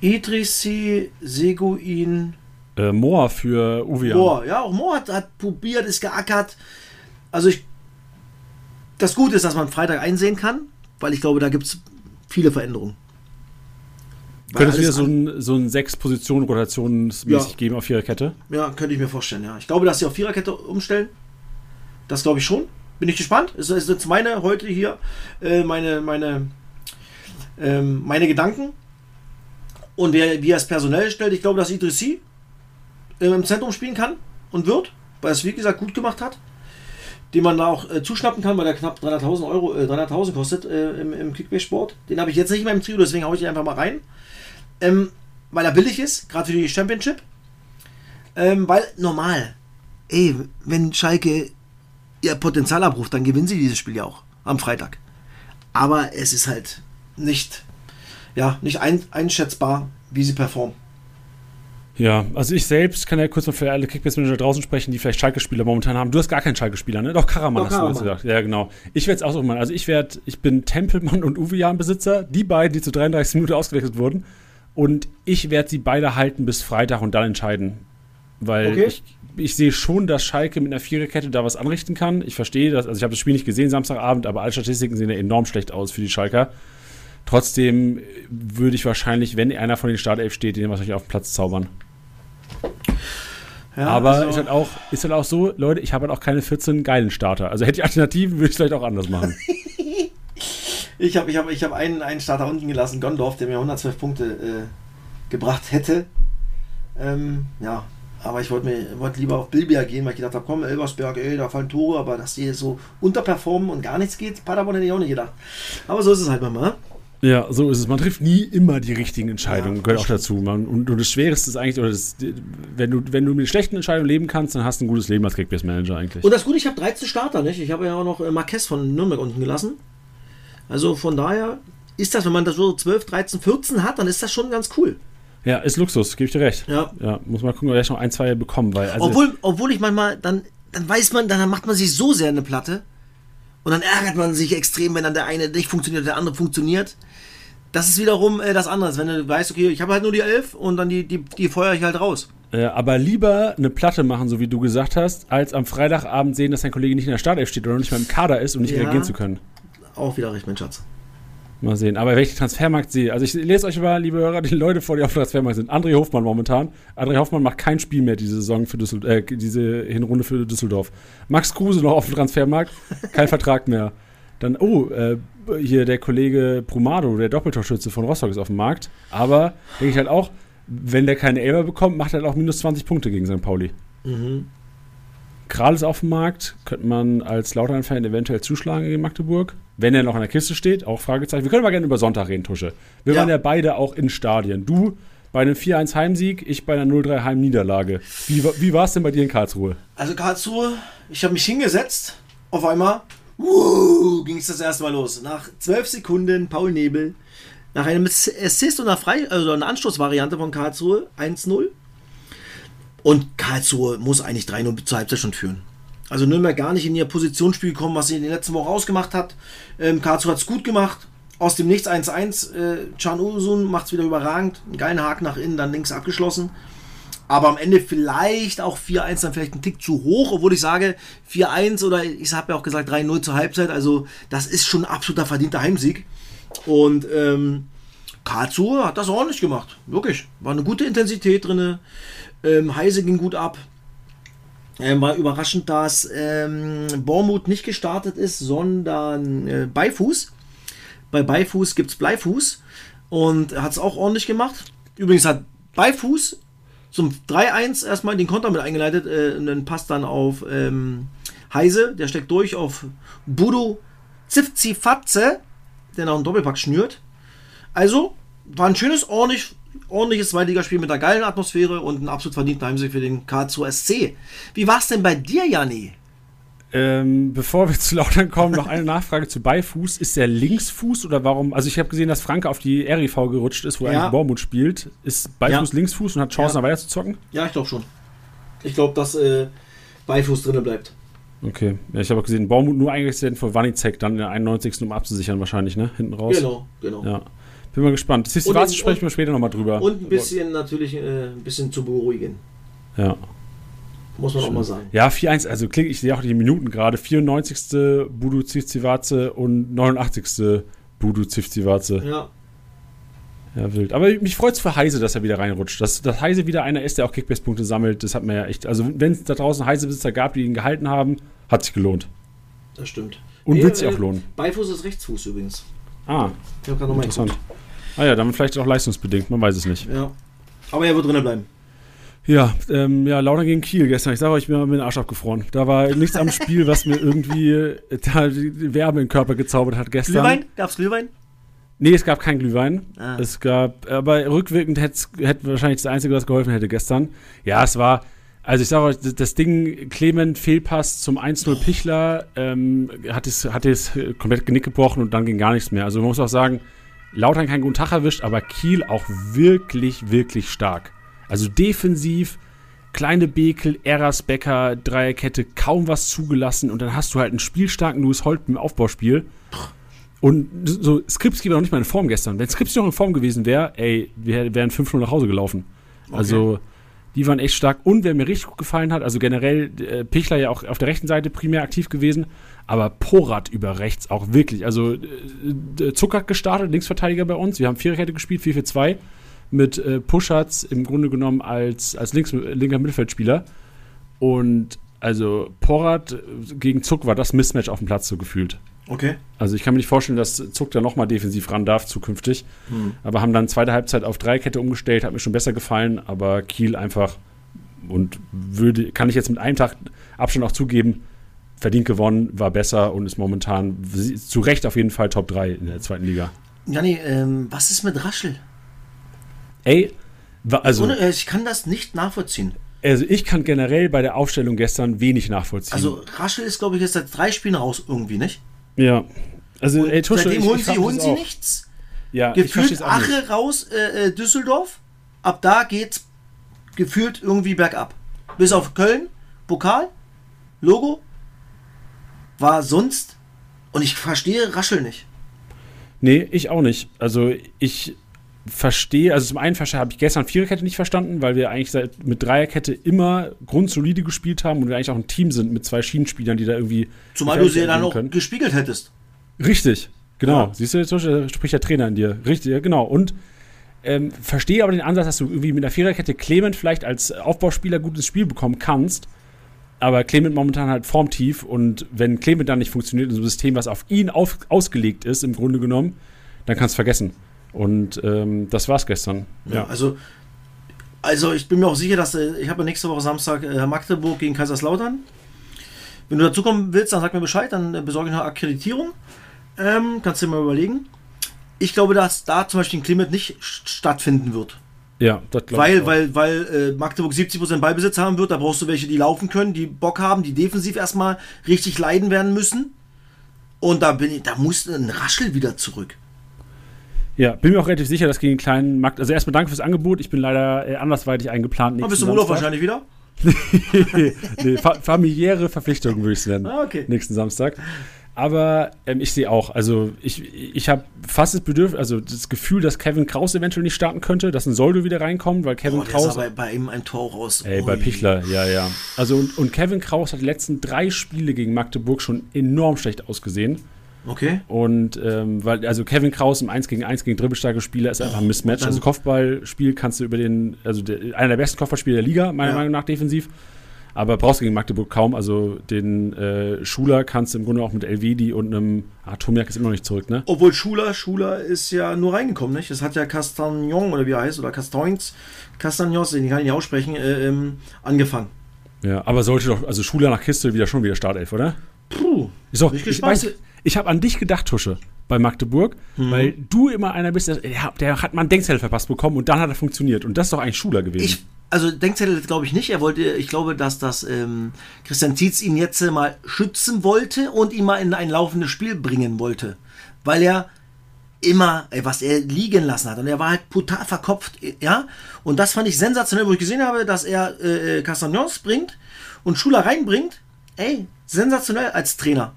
Idrissi, Seguin, Äh, Moor für Uwe. Mohr. Ja, auch Mohr hat, hat probiert, ist geackert. Also ich. Das Gute ist, dass man Freitag einsehen kann, weil ich glaube, da gibt es viele Veränderungen. Könnte es wieder so ein, so ein sechs Positionen rotationsmäßig Ja. geben auf ihrer Kette? Ja, könnte ich mir vorstellen, ja. Ich glaube, dass sie auf Viererkette umstellen. Das glaube ich schon. Bin ich gespannt. Es ist jetzt meine heute hier, äh, meine, meine, ähm, meine Gedanken. Und wer, wie er es personell stellt, ich glaube, dass Idrissi äh, im Zentrum spielen kann und wird, weil er es wie gesagt gut gemacht hat. Den man da auch äh, zuschnappen kann, weil der knapp 300.000 Euro, äh, 300.000 kostet äh, im, im Kickbase-Sport. Den habe ich jetzt nicht in meinem Trio, deswegen haue ich ihn einfach mal rein. Ähm, weil er billig ist, gerade für die Championship. Ähm, weil normal, ey, wenn Schalke ihr Potenzial abruft, dann gewinnen sie dieses Spiel ja auch am Freitag. Aber es ist halt nicht, ja, nicht ein, einschätzbar, wie sie performen. Ja, also ich selbst kann ja kurz mal für alle Kickbase-Manager draußen sprechen, die vielleicht Schalke-Spieler momentan haben. Du hast gar keinen Schalke-Spieler, ne? Doch, Karaman Doch, hast du Karaman. gesagt. Ja, genau. Ich werde es auch so machen. Also ich werde, ich bin Tempelmann und Uwe Jan Besitzer, die beiden, die zu 33 Minuten ausgewechselt wurden. Und ich werde sie beide halten bis Freitag und dann entscheiden. Weil Okay. ich, ich sehe schon, dass Schalke mit einer Viererkette da was anrichten kann. Ich verstehe das, also ich habe das Spiel nicht gesehen Samstagabend, aber alle Statistiken sehen ja enorm schlecht aus für die Schalker. Trotzdem würde ich wahrscheinlich, wenn einer von den Startelf steht, den wahrscheinlich auf den Platz zaubern. Ja, Aber also- ist, halt auch, ist halt auch so, Leute, ich habe halt auch keine 14 geilen Starter. Also hätte ich Alternativen, würde ich es vielleicht auch anders machen. [LAUGHS] Ich habe ich hab, ich hab einen, einen Starter unten gelassen, Gondorf, der mir 112 Punkte äh, gebracht hätte. Ähm, ja, aber ich wollte mir wollte lieber auf Bilbia gehen, weil ich gedacht habe, komm, Elversberg, ey, da fallen Tore, aber dass die so unterperformen und gar nichts geht, Paderborn hätte ich auch nicht gedacht. Aber so ist es halt manchmal. Ja, so ist es. Man trifft nie immer die richtigen Entscheidungen, Ja, gehört auch dazu. Man, und, und das Schwerste ist eigentlich, oder das, wenn, du, wenn du mit schlechten Entscheidungen leben kannst, dann hast du ein gutes Leben als Kickbase-Manager eigentlich. Und das Gute, ich habe 13 Starter, nicht? Ich habe ja auch noch äh, Marquez von Nürnberg unten gelassen. Also von daher ist das, wenn man das so 12, 13, 14 hat, dann ist das schon ganz cool. ja, ist Luxus, gebe ich dir recht. Ja. Ja, muss man gucken, ob ich noch ein, zwei bekommen, weil also, obwohl, obwohl ich manchmal, dann, dann weiß man, dann macht man sich so sehr eine Platte und dann ärgert man sich extrem, wenn dann der eine nicht funktioniert, der andere funktioniert. Das ist wiederum äh, das andere, wenn du weißt, okay, ich habe halt nur die 11 und dann die, die, die feuere ich halt raus. äh, aber lieber eine Platte machen, so wie du gesagt hast, als am Freitagabend sehen, dass dein Kollege nicht in der Startelf steht oder nicht mal im Kader ist und nicht Ja. reagieren zu können. Auch wieder recht, mein Schatz. Mal sehen. Aber wenn ich den Transfermarkt sehe, also ich lese euch mal, liebe Hörer, die Leute vor, die auf dem Transfermarkt sind. André Hofmann momentan. André Hoffmann macht kein Spiel mehr diese Saison für Düsseldorf, äh, diese Hinrunde für Düsseldorf. Max Kruse noch auf dem Transfermarkt, kein [LAUGHS] Vertrag mehr. Dann, oh, äh, hier der Kollege Prumado, der Doppeltorschütze von Rostock ist auf dem Markt. Aber denke ich halt auch, wenn der keine Elber bekommt, macht er halt auch minus 20 Punkte gegen St. Pauli. Mhm. Kral ist auf dem Markt, könnte man als Lautern-Fan eventuell zuschlagen gegen Magdeburg. Wenn er noch in der Kiste steht, auch Fragezeichen. Wir können aber gerne über Sonntag reden, Tusche. Wir Ja. waren ja beide auch in Stadien. Du bei einem 4-1 Heimsieg, ich bei einer 0-3 Heimniederlage. Wie, wie war es denn bei dir in Karlsruhe? Also Karlsruhe, ich habe mich hingesetzt, auf einmal ging es das erste Mal los. Nach 12 Sekunden Paul Nebel, nach einem Assist und einer, Frei also einer Anstoßvariante von Karlsruhe 1-0. Und Karlsruhe muss eigentlich 3-0 zur Halbzeit schon führen. Also Nürnberg gar nicht in ihr Positionsspiel gekommen, was sie in den letzten Wochen ausgemacht hat. Ähm, Karlsruhe hat es gut gemacht. Aus dem Nichts 1-1. Äh, Can Usun macht es wieder überragend. Einen geilen Haken nach innen, dann links abgeschlossen. Aber am Ende vielleicht auch 4-1 dann vielleicht ein Tick zu hoch, obwohl ich sage 4-1 oder ich habe ja auch gesagt 3-0 zur Halbzeit. Also das ist schon ein absoluter verdienter Heimsieg. Und ähm, Karlsruhe hat das ordentlich gemacht. Wirklich. War eine gute Intensität drin. Ähm, Heise ging gut ab. Ähm, war überraschend, dass ähm, Bormuth nicht gestartet ist, sondern äh, Beifuß. Bei Beifuß gibt es Bleifuß und hat es auch ordentlich gemacht. Übrigens hat Beifuß zum 3-1 erstmal den Konter mit eingeleitet, äh, und dann passt dann auf ähm, Heise, der steckt durch auf Budo Zivzifatze, der noch einen Doppelpack schnürt. Also, war ein schönes, ordentlich, ordentliches Zweitligaspiel mit einer geilen Atmosphäre und ein absolut verdienter Heimsieg für den K2SC. Wie war es denn bei dir, Janni? Ähm, bevor wir [LAUGHS] zu Lautern kommen, noch eine Nachfrage zu Beifuß. Ist der Linksfuß oder warum? Also ich habe gesehen, dass Franke auf die RIV gerutscht ist, wo Ja. eigentlich Bormut spielt. Ist Beifuß Ja. Linksfuß und hat Chancen, Ja. weiter zu zocken? Ja, ich glaube schon. Ich glaube, dass äh, Beifuß drinne bleibt. Okay. Ja, ich habe auch gesehen, Bormut nur eingesetzt für Wanizek dann in der 91. um abzusichern wahrscheinlich, ne? Hinten raus. Genau, genau. Ja. Bin mal gespannt. Das Festival sprechen wir später nochmal drüber. Und ein bisschen natürlich äh, ein bisschen zu beruhigen. Ja. Muss man auch mal sagen. Ja, 4-1, also klingt, ich sehe auch die Minuten gerade. 94. Budu Zivzivatze und 89. Budu Zivzivatze. Ja. Ja, wild. Aber mich freut es für Heise, dass er wieder reinrutscht. Dass, dass Heise wieder einer ist, der auch Kickbase-Punkte sammelt, das hat mir ja echt. Also, wenn es da draußen Heise-Besitzer gab, die ihn gehalten haben, hat sich gelohnt. Das stimmt. Und Nee, wird sich äh, auch lohnen. Beifuß ist Rechtsfuß übrigens. Ah, Ich habe gerade nochmal. Ah ja, dann vielleicht auch leistungsbedingt, man weiß es nicht. Ja. Aber er wird drinnen bleiben. Ja, ähm, ja, Lautern gegen Kiel gestern. Ich sage euch, ich bin mir den Arsch abgefroren. Da war nichts am Spiel, was mir irgendwie äh, da die Wärme in den Körper gezaubert hat gestern. Glühwein? Gab's Glühwein? Nee, es gab kein Glühwein. Ah. Es gab, aber rückwirkend hätte wahrscheinlich das Einzige, was geholfen hätte gestern. Ja, es war, also ich sage euch, das- das Ding, Clement, Fehlpass zum 1-0 Pichler, ähm, hat es, hat es komplett Genick gebrochen und dann ging gar nichts mehr. Also man muss auch sagen, Lautern keinen guten Tag erwischt, aber Kiel auch wirklich, wirklich stark. Also defensiv, kleine Bekel, Eras, Becker, Dreierkette, kaum was zugelassen und dann hast du halt einen spielstarken Louis Holt im Aufbauspiel. Und so, Skripski war noch nicht mal in Form gestern. Wenn Skripski noch in Form gewesen wäre, ey, wir wären 5-0 nach Hause gelaufen. Also, die waren echt stark. Und wer mir richtig gut gefallen hat, also generell äh, Pichler ja auch auf der rechten Seite primär aktiv gewesen, aber Porat über rechts auch wirklich. Also, äh, Zucker gestartet, Linksverteidiger bei uns. Wir haben Viererkette gespielt, 4-4-2, mit äh, Puschatz im Grunde genommen als, als links, linker Mittelfeldspieler. Und also, Porat gegen Zuck war das Mismatch auf dem Platz so gefühlt. Okay. Also ich kann mir nicht vorstellen, dass Zuck da nochmal defensiv ran darf zukünftig. Hm. Aber haben dann zweite Halbzeit auf Dreikette umgestellt, hat mir schon besser gefallen, aber Kiel einfach und würde, kann ich jetzt mit einem Tag Abstand auch zugeben, verdient gewonnen, war besser und ist momentan zu Recht auf jeden Fall Top 3 in der zweiten Liga. Janni, ähm, was ist mit Raschel? Ey, also, Ohne, äh, ich kann das nicht nachvollziehen. also ich kann generell bei der Aufstellung gestern wenig nachvollziehen. Also Raschel ist, glaube ich, jetzt seit drei Spielen raus irgendwie, nicht? ja. Also, Und ey, Tusche, seitdem ich- holen ich sie, frag mich holen sie nichts. Ja, ich Gefühlt. Ache raus, äh, äh, Düsseldorf. Ab da geht's gefühlt irgendwie bergab. Bis auf Köln, Pokal, Logo. War sonst. Und ich verstehe Raschel nicht. Nee, ich auch nicht. Also ich verstehe, also zum einen verstehe, habe ich gestern Viererkette nicht verstanden, weil wir eigentlich seit, mit Dreierkette immer grundsolide gespielt haben und wir eigentlich auch ein Team sind mit zwei Schienenspielern, die da irgendwie. Zumal du sie dann auch können. gespiegelt hättest. Richtig, genau. Ja. Siehst du, jetzt spricht der Trainer in dir. Richtig, ja, genau. Und ähm, verstehe aber den Ansatz, dass du irgendwie mit der Viererkette Clement vielleicht als Aufbauspieler gut ins Spiel bekommen kannst. Aber Clement momentan halt formtief und wenn Clement dann nicht funktioniert in so einem System, was auf ihn auf, ausgelegt ist, im Grunde genommen, dann kannst du vergessen. Und ähm, das war's gestern. Ja, also, also ich bin mir auch sicher, dass äh, ich habe ja nächste Woche Samstag äh, Magdeburg gegen Kaiserslautern. Wenn du dazukommen willst, dann sag mir Bescheid, dann äh, besorge ich eine Akkreditierung. Ähm, kannst du dir mal überlegen. Ich glaube, dass da zum Beispiel ein Clement nicht st- stattfinden wird. Ja, das glaube ich. Weil, auch. weil, weil äh, Magdeburg 70% Ballbesitz haben wird, da brauchst du welche, die laufen können, die Bock haben, die defensiv erstmal richtig leiden werden müssen. Und da bin ich, da muss ein Raschel wieder zurück. Ja, bin mir auch relativ sicher, dass gegen den kleinen Markt. Also erstmal danke fürs Angebot. Ich bin leider äh, andersweitig eingeplant. Aber bist du Urlaub wahrscheinlich wieder? [LAUGHS] nee, fa familiäre Verpflichtung würde ich es nennen. Ah, okay. Nächsten Samstag. Aber ähm, ich sehe auch, also ich, ich habe fast das Bedürfnis, also das Gefühl, dass Kevin Kraus eventuell nicht starten könnte, dass ein Soldo wieder reinkommt, weil Kevin Boah, der Kraus. bei, bei ihm ein Tor raus. Ey, bei Ui. Pichler, ja, ja. Also und, und Kevin Kraus hat die letzten drei Spiele gegen Magdeburg schon enorm schlecht ausgesehen. Okay. Und ähm, weil, also Kevin Kraus im 1 gegen 1 gegen dribbelstarke Spieler ist einfach ein Mismatch. Also Kopfballspiel kannst du über den, also der, einer der besten Kopfballspieler der Liga, meiner Ja. Meinung nach defensiv. Aber brauchst du gegen Magdeburg kaum. Also den äh, Schuler kannst du im Grunde auch mit Elvedi und einem. Ah, Tomiak ist immer noch nicht zurück, ne? Obwohl Schuler, Schuler ist ja nur reingekommen, nicht? Das hat ja Castagnon oder wie er heißt, oder Castagnons, Castagnons, den kann ich nicht aussprechen, äh, ähm, angefangen. Ja, aber sollte doch, also Schuler nach Kiste wieder schon wieder Startelf, oder? Puh. Ist doch, ich, ich, weißt ich habe an dich gedacht, Tusche, bei Magdeburg, mhm. weil du immer einer bist, der, der hat mal einen Denkzettel verpasst bekommen und dann hat er funktioniert. Und das ist doch eigentlich Schuler gewesen. Ich, also Denkzettel glaube ich nicht. Er wollte, ich glaube, dass das ähm, Christian Tietz ihn jetzt mal schützen wollte und ihn mal in ein laufendes Spiel bringen wollte. Weil er immer, ey, was er liegen lassen hat. Und er war halt total verkopft, ja. Und das fand ich sensationell, wo ich gesehen habe, dass er äh, äh Castagnons bringt und Schuler reinbringt. Ey, sensationell als Trainer.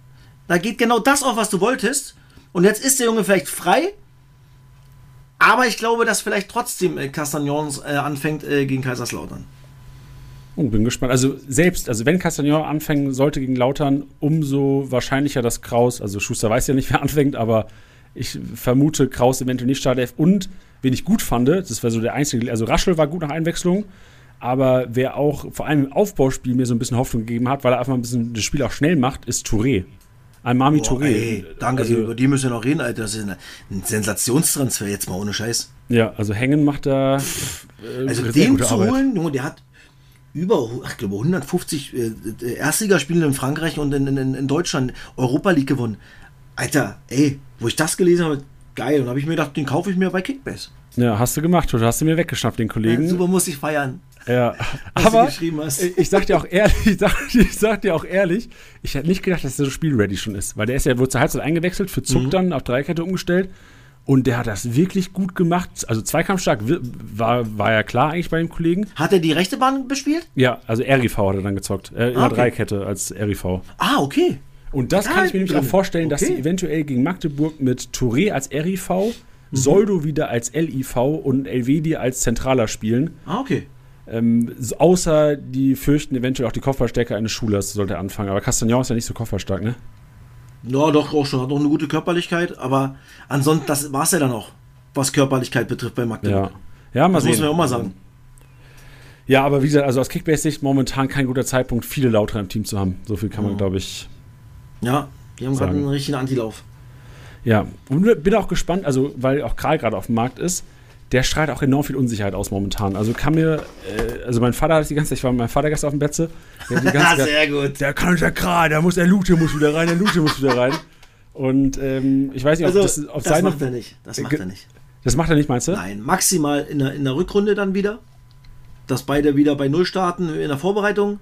Da geht genau das auf, was du wolltest. Und jetzt ist der Junge vielleicht frei. Aber ich glaube, dass vielleicht trotzdem äh, Castagnons äh, anfängt äh, gegen Kaiserslautern. Oh, bin gespannt. Also selbst, also wenn Castagnon anfangen sollte gegen Lautern, umso wahrscheinlicher, dass Kraus, also Schuster weiß ja nicht, [LAUGHS] wer anfängt, aber ich vermute Kraus eventuell nicht Startelf. Und wen ich gut fand, das war so der einzige, also Raschel war gut nach Einwechslung, aber wer auch vor allem im Aufbauspiel mir so ein bisschen Hoffnung gegeben hat, weil er einfach ein bisschen das Spiel auch schnell macht, ist Touré. Ein Mami Boah, Touré. Ey, danke, also, über die müssen wir noch reden, Alter. Das ist ein Sensationstransfer jetzt mal ohne Scheiß. Ja, also Hängen macht da. Äh, also den zu Arbeit. holen, Junge, der hat über, ich glaube, 150 äh, Erstligaspiele in Frankreich und in, in, in Deutschland Europa League gewonnen. Alter, ey, wo ich das gelesen habe, geil. Und habe ich mir gedacht, den kaufe ich mir bei Kickbase. Ja, hast du gemacht, oder hast du mir weggeschnappt, den Kollegen. Ja, super, muss ich feiern. Ja, aber ich sag dir auch ehrlich, [LAUGHS] ich sag, ich sag, dir auch ehrlich, ich hätte nicht gedacht, dass der so spielready schon ist, weil der ist ja wohl zur Halbzeit eingewechselt, für Zuck mhm. dann auf Dreikette umgestellt und der hat das wirklich gut gemacht. Also zweikampfstark war, war ja klar eigentlich bei dem Kollegen. Hat er die rechte Bahn bespielt? Ja, also RIV hat er dann gezockt. Äh, in ah, okay. Dreikette als RIV. Ah, okay. Und das ah, kann ich mir nämlich auch vorstellen, okay. dass sie eventuell gegen Magdeburg mit Touré als RIV, mhm. Soldo wieder als LIV und Elvedi als Zentraler spielen. Ah, okay. Ähm, außer die fürchten eventuell auch die Kopfballstärke eines Schulers, sollte er anfangen. Aber Castagnon ist ja nicht so kopfballstark, ne? Ja, doch, auch schon. Hat auch eine gute Körperlichkeit. Aber ansonsten, das war es ja dann auch, was Körperlichkeit betrifft bei Magdeburg. Ja, ja mal das sehen. muss man ja auch mal sagen. Ja, aber wie gesagt, also aus Kickbase-Sicht momentan kein guter Zeitpunkt, viele Lauter im Team zu haben. So viel kann man, glaube ich. Ja, die haben gerade einen richtigen Antilauf. Ja, und bin auch gespannt, also weil auch Karl gerade auf dem Markt ist, der strahlt auch enorm viel Unsicherheit aus momentan. Also kann mir, äh, also mein Vater hat die ganze Zeit, ich war mit meinem Vater gestern auf dem Betze. [LAUGHS] Sehr gut. Der kann ja gerade, der muss, der Lute muss wieder rein, der Lute muss wieder rein. Und ähm, ich weiß nicht, ob also, das auf das seine. Das macht er nicht. Das macht er nicht. Das macht er nicht, meinst du? Nein, maximal in der, in der Rückrunde dann wieder. Dass beide wieder bei Null starten in der Vorbereitung.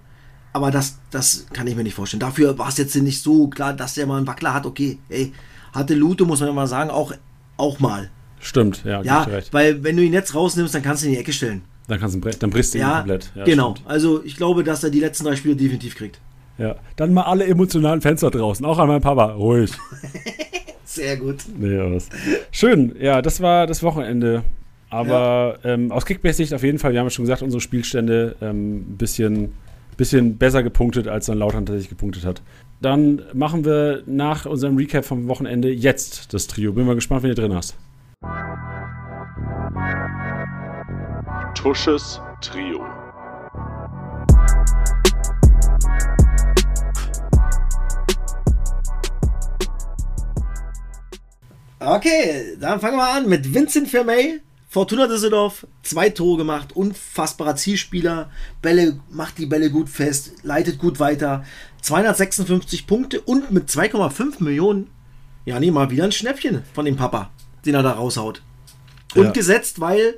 Aber das, das kann ich mir nicht vorstellen. Dafür war es jetzt nicht so klar, dass der mal einen Wackler hat. Okay, ey, hatte Lute, muss man ja mal sagen, auch, auch mal. Stimmt, ja. Ja, weil wenn du ihn jetzt rausnimmst, dann kannst du ihn in die Ecke stellen. Dann, kannst du, dann brichst du ihn ja, komplett. Ja, genau. Stimmt. Also ich glaube, dass er die letzten drei Spiele definitiv kriegt. Ja, dann mal alle emotionalen Fenster draußen. Auch an meinen Papa. Ruhig. [LAUGHS] Sehr gut. Nee, was. Schön. Ja, das war das Wochenende. Aber ja. ähm, aus Kickbase-Sicht auf jeden Fall, wir haben ja schon gesagt, unsere Spielstände ein ähm, bisschen, bisschen besser gepunktet, als dann Lautern tatsächlich gepunktet hat. Dann machen wir nach unserem Recap vom Wochenende jetzt das Trio. Bin mal gespannt, wen ihr drin hast. Tusches Trio. Okay, dann fangen wir an mit Vincent Vermey. Fortuna Düsseldorf, zwei Tore gemacht, unfassbarer Zielspieler, Bälle, macht die Bälle gut fest, leitet gut weiter, 256 Punkte und mit 2,5 Millionen, ja, nee, mal wieder ein Schnäppchen von dem Papa, den er da raushaut. Und ja. gesetzt, weil,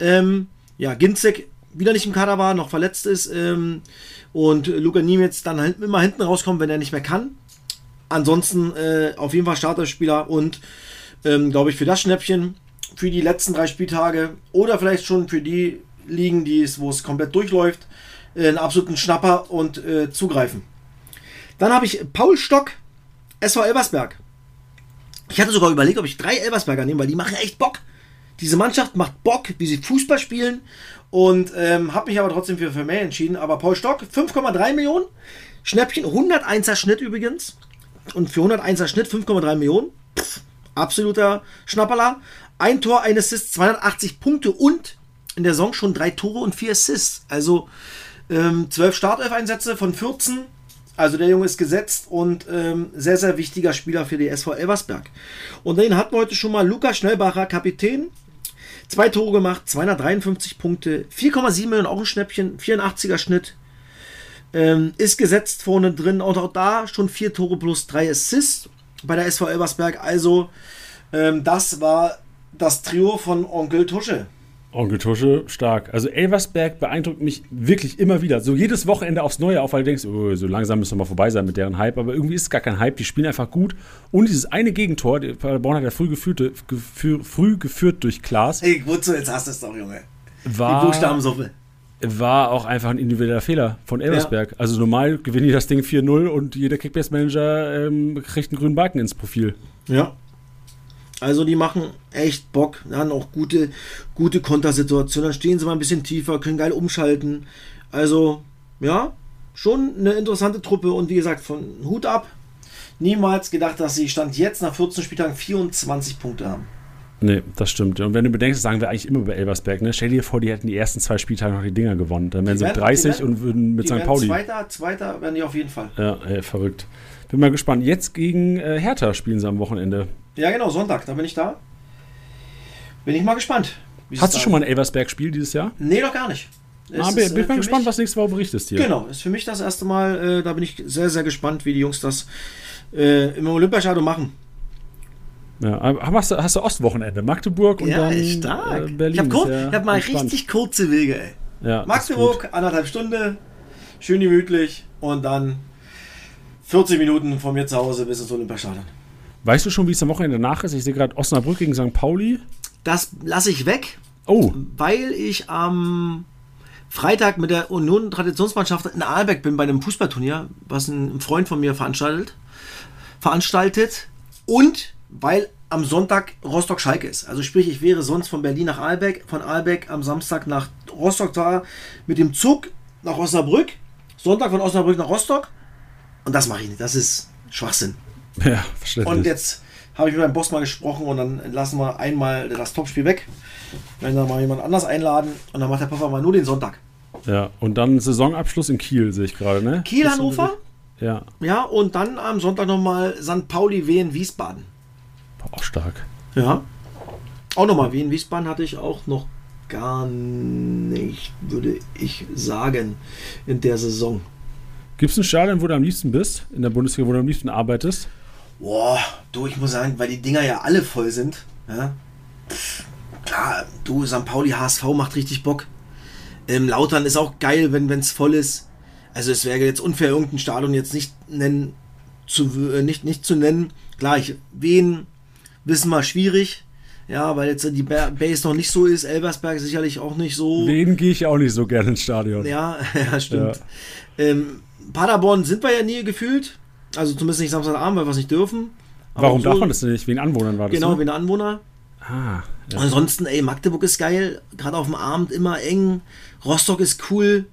ähm, ja, Ginzek wieder nicht im Kader war, noch verletzt ist ähm, und Luca Niemetz dann halt immer hinten rauskommt, wenn er nicht mehr kann. Ansonsten äh, auf jeden Fall Starterspieler und ähm, glaube ich für das Schnäppchen für die letzten drei Spieltage oder vielleicht schon für die Ligen, die es, wo es komplett durchläuft, äh, einen absoluten Schnapper und äh, zugreifen. Dann habe ich Paul Stock, SV Elversberg. Ich hatte sogar überlegt, ob ich drei Elversberger nehme, weil die machen echt Bock. Diese Mannschaft macht Bock, wie sie Fußball spielen und ähm, habe mich aber trotzdem für Vermeer entschieden. Aber Paul Stock, 5,3 Millionen. Schnäppchen, 101er Schnitt übrigens. Und für 101er Schnitt 5,3 Millionen. Pff, absoluter Schnapperler. Ein Tor, ein Assist, 280 Punkte und in der Saison schon drei Tore und vier Assists. Also Ähm, 12 Startelf-Einsätze von 14. Also der Junge ist gesetzt und ähm, sehr, sehr wichtiger Spieler für die SV Elversberg. Und den hatten wir heute schon mal Lukas Schnellbacher, Kapitän. Zwei Tore gemacht, 253 Punkte, 4,7 Millionen Euro Schnäppchen, 84er Schnitt. Ähm, ist gesetzt vorne drin und auch da schon vier Tore plus drei Assists bei der SV Elversberg. Also ähm, das war das Trio von Onkel Tusche. Onkel Tusche, stark. Also Elversberg beeindruckt mich wirklich immer wieder. So jedes Wochenende aufs Neue auf, weil du denkst, oh, so langsam müssen wir mal vorbei sein mit deren Hype. Aber irgendwie ist es gar kein Hype. Die spielen einfach gut. Und dieses eine Gegentor, Paderborn hat ja früh, geführte, gefü früh geführt durch Klaas. Hey, wozu, jetzt hast du es doch, Junge. War, Die Buchstabensuppe. war auch einfach ein individueller Fehler von Elversberg. Also normal gewinnen die das Ding 4-0 und jeder Kickbase-Manager ähm, kriegt einen grünen Balken ins Profil. Ja. Also die machen echt Bock, haben auch gute, gute Kontersituationen. Dann stehen sie mal ein bisschen tiefer, können geil umschalten. Also, ja, schon eine interessante Truppe und wie gesagt, von Hut ab. Niemals gedacht, dass sie Stand jetzt nach 14 Spieltagen 24 Punkte haben. Nee, das stimmt. Und wenn du bedenkst, sagen wir eigentlich immer über Elversberg, ne? Stell dir vor, die hätten die ersten zwei Spieltage noch die Dinger gewonnen. Dann wären sie werden- 30 die werden- und würden mit St. Pauli. Zweiter, Zweiter werden die auf jeden Fall. Ja, ey, verrückt. Bin mal gespannt. Jetzt gegen äh, Hertha spielen sie am Wochenende. Ja, genau, Sonntag, da bin ich da. Bin ich mal gespannt. Hast du schon mal ein Elversberg-Spiel dieses Jahr? Nee, noch gar nicht. Es Ah, bin, ist, bin äh, ich mal gespannt, mich- was nächste Woche berichtest hier. Genau, ist für mich das erste Mal, äh, da bin ich sehr, sehr gespannt, wie die Jungs das äh, im Olympiastadion machen. Ja, hast, du, hast du Ostwochenende? Magdeburg und dann äh, Berlin. ich habe ja hab mal entspannt. richtig kurze Wege, ey. Ja. Magdeburg, anderthalb Stunde, schön gemütlich und dann 40 Minuten von mir zu Hause bis ins Olympiastadion. Weißt du schon, wie es am Wochenende danach ist? Ich sehe gerade Osnabrück gegen St. Pauli. Das lasse ich weg, Oh, weil ich am Freitag mit der Union Traditionsmannschaft in Aalbeck bin bei einem Fußballturnier, was ein Freund von mir veranstaltet, veranstaltet und weil am Sonntag Rostock-Schalke ist. Also sprich, ich wäre sonst von Berlin nach Aalbeck, von Aalbeck am Samstag nach Rostock da mit dem Zug nach Osnabrück, Sonntag von Osnabrück nach Rostock und das mache ich nicht. Das ist Schwachsinn. Ja, verständlich. Und jetzt habe ich mit meinem Boss mal gesprochen und dann lassen wir einmal das Topspiel weg. Wenn dann mal jemand anders einladen und dann macht der Papa mal nur den Sonntag. ja, und dann Saisonabschluss in Kiel, sehe ich gerade, ne? Kiel, Bist du- Hannover, Ja, ja, und dann am Sonntag nochmal St. Pauli, Wien, Wiesbaden. auch stark. Ja. Auch nochmal Wien, Wiesbaden hatte ich auch noch gar nicht, würde ich sagen, in der Saison. Gibt es ein Stadion, wo du am liebsten bist? In der Bundesliga, wo du am liebsten arbeitest? Boah, du, ich muss sagen, weil die Dinger ja alle voll sind. Ja? Pff, Klar, du, St. Pauli HSV macht richtig Bock. Ähm, Lautern ist auch geil, wenn es voll ist. Also es wäre jetzt unfair, irgendein Stadion jetzt nicht nennen zu äh, nicht, nicht zu nennen. Klar, ich, wen wissen wir schwierig. Ja, weil jetzt die Ba- Base noch nicht so ist. Elversberg sicherlich auch nicht so. Wen gehe ich auch nicht so gerne ins Stadion. Ja, [LAUGHS] ja stimmt. Ähm, Paderborn sind wir ja nie gefühlt. Also zumindest nicht Samstagabend, weil wir es nicht dürfen. Aber Warum so- darf man das denn nicht? Wegen Anwohnern war das? Genau, ne? wie ein Anwohner. Ah, ja. Ansonsten, ey, Magdeburg ist geil. Gerade auf dem Abend immer eng. Rostock ist cool.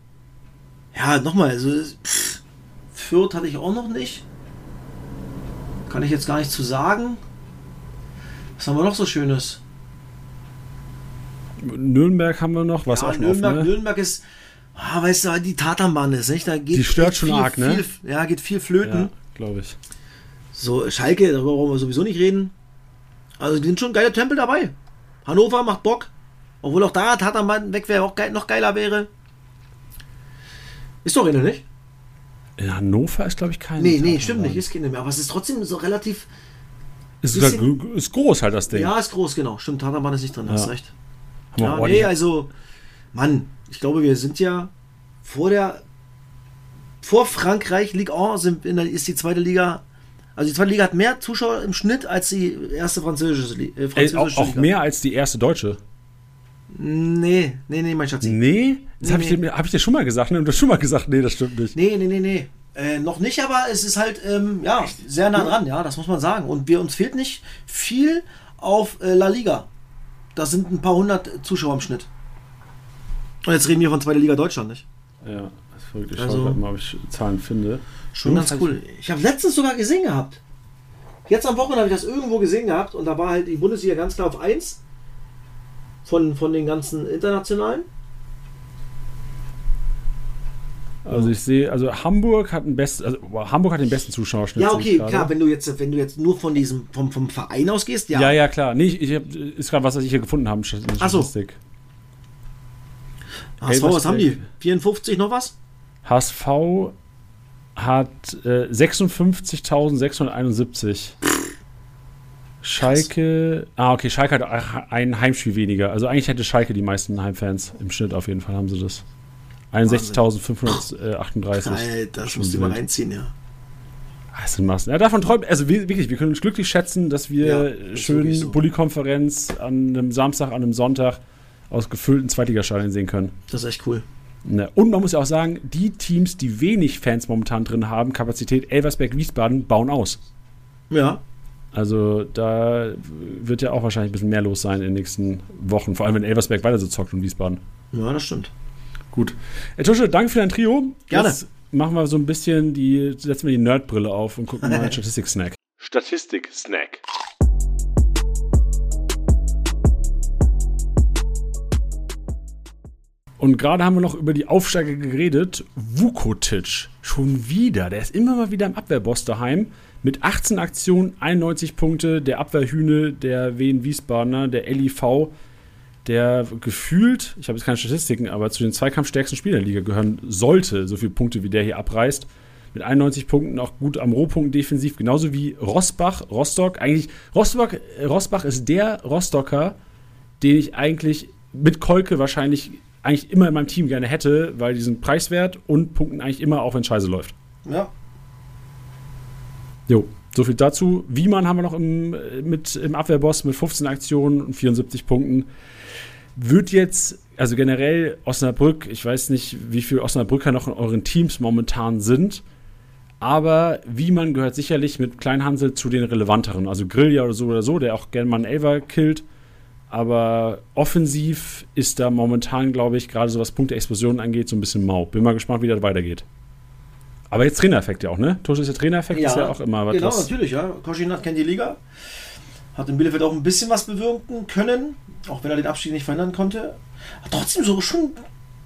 Ja, nochmal, also pff, Fürth hatte ich auch noch nicht. Kann ich jetzt gar nicht zu sagen. Was haben wir noch so Schönes? Nürnberg haben wir noch, was ja, auch Nürnberg, offen, ne? Nürnberg ist, ah, weißt du, die Tatanbahn ist, nicht? Da geht Die stört echt schon viel, arg, ne? Viel, ja, geht viel flöten. Ja, glaube ich. So, Schalke, darüber brauchen wir sowieso nicht reden. Also, die sind schon geile Tempel dabei. Hannover macht Bock. Obwohl auch da Tatanbahn weg wäre, auch geil, noch geiler wäre. Ist doch eine, nicht? In Hannover ist, glaube ich, kein. Nee, nee, stimmt nicht, ist keine mehr. Aber es ist trotzdem so relativ. Ist, bisschen- ist groß halt das Ding. Ja, ist groß, genau. Stimmt, Tatanbahn ist nicht drin, hast Ja. recht. Haben wir Ja, nee, also, Mann, ich glaube, wir sind ja vor der. Vor Frankreich, Ligue 1 sind in der, ist die zweite Liga. Also die zweite Liga hat mehr Zuschauer im Schnitt als die erste französische, äh, Ey, französische auch, auch Liga. mehr als die erste deutsche. Nee, nee, nee, mein Schatz. Nee, Nee? Das Nee, habe ich, nee. dir- hab ich dir schon mal gesagt, ne? Und du hast schon mal gesagt, nee, das stimmt nicht. nee, nee, nee. Äh, noch nicht, aber es ist halt, ähm, ja, sehr nah dran, ja, das muss man sagen. Und wir, uns fehlt nicht viel auf äh, La Liga. Das sind ein paar hundert Zuschauer im Schnitt. Und jetzt reden wir von zweiter Liga Deutschland, nicht? Ja, verrückt. Ich Also- schau grad mal, ob ich Zahlen finde. Schon ganz cool. Ich habe letztens sogar gesehen gehabt. Jetzt am Wochenende habe ich das irgendwo gesehen gehabt und da war halt die Bundesliga ganz klar auf 1 von, von den ganzen internationalen. Also ich sehe, also Hamburg hat, ein best, also Hamburg hat den besten Zuschauerschnitt. Ja, okay, klar, wenn du jetzt, wenn du jetzt nur von diesem, vom, vom Verein ausgehst, ja. Ja, ja, klar. Nee, ich, ich hab, ist gerade was, was ich hier gefunden habe. Ach so. HSV, was haben die? 54 noch was? HSV hat äh, 56.671. Schalke. Ah, okay, Schalke hat ein Heimspiel weniger. Also eigentlich hätte Schalke die meisten Heimfans. Im Schnitt auf jeden Fall haben sie das. 61.538. Alter, das musst du mal reinziehen, ja. Das sind Massen. Ja, davon träumen, also wirklich, wir können uns glücklich schätzen, dass wir ja, schön so. Bulli-Konferenz an einem Samstag, an einem Sonntag aus gefüllten Zweitligastadien sehen können. Das ist echt cool. Ne. Und man muss ja auch sagen, die Teams, die wenig Fans momentan drin haben, Kapazität, Elversberg, Wiesbaden, bauen aus. Ja. Also da wird ja auch wahrscheinlich ein bisschen mehr los sein in den nächsten Wochen, vor allem wenn Elversberg weiter so zockt und Wiesbaden. Ja, das stimmt. Gut. Herr Tusche, danke für dein Trio. Gerne. Jetzt machen wir so ein bisschen die, setzen wir die Nerdbrille auf und gucken mal einen [LAUGHS] Statistik-Snack. Statistik-Snack. Und gerade haben wir noch über die Aufsteiger geredet. Vukotic, schon wieder. Der ist immer mal wieder im Abwehrboss daheim. Mit 18 Aktionen, 91 Punkte. Der Abwehrhühne der Wien Wiesbadener, der LIV der gefühlt, ich habe jetzt keine Statistiken, aber zu den zweikampfstärksten Spielern der Liga gehören sollte, so viele Punkte wie der hier abreißt. Mit 91 Punkten auch gut am Rohpunkt defensiv, genauso wie Rosbach, Rostock. Eigentlich, Rostock, Rosbach ist der Rostocker, den ich eigentlich mit Kolke wahrscheinlich eigentlich immer in meinem Team gerne hätte, weil die sind preiswert und punkten eigentlich immer, auch wenn Scheiße läuft. Ja. Jo, so viel dazu. Wiemann haben wir noch im, mit, im Abwehrboss mit 15 Aktionen und 74 Punkten wird jetzt, also generell Osnabrück, ich weiß nicht, wie viele Osnabrücker noch in euren Teams momentan sind, aber Wiemann gehört sicherlich mit Kleinhansel zu den relevanteren. Also Grillja oder so oder so, der auch gerne mal einen Elver killt. Aber offensiv ist da momentan, glaube ich, gerade so was Punkte-Explosionen angeht, so ein bisschen mau. Bin mal gespannt, wie das weitergeht. Aber jetzt Trainereffekt ja auch, ne? Tosch ist der Trainereffekt, ja, ist ja auch immer was. Genau, natürlich, ja. Koschinat kennt die Liga. Hat in Bielefeld auch ein bisschen was bewirken können, auch wenn er den Abstieg nicht verhindern konnte. Aber trotzdem so schon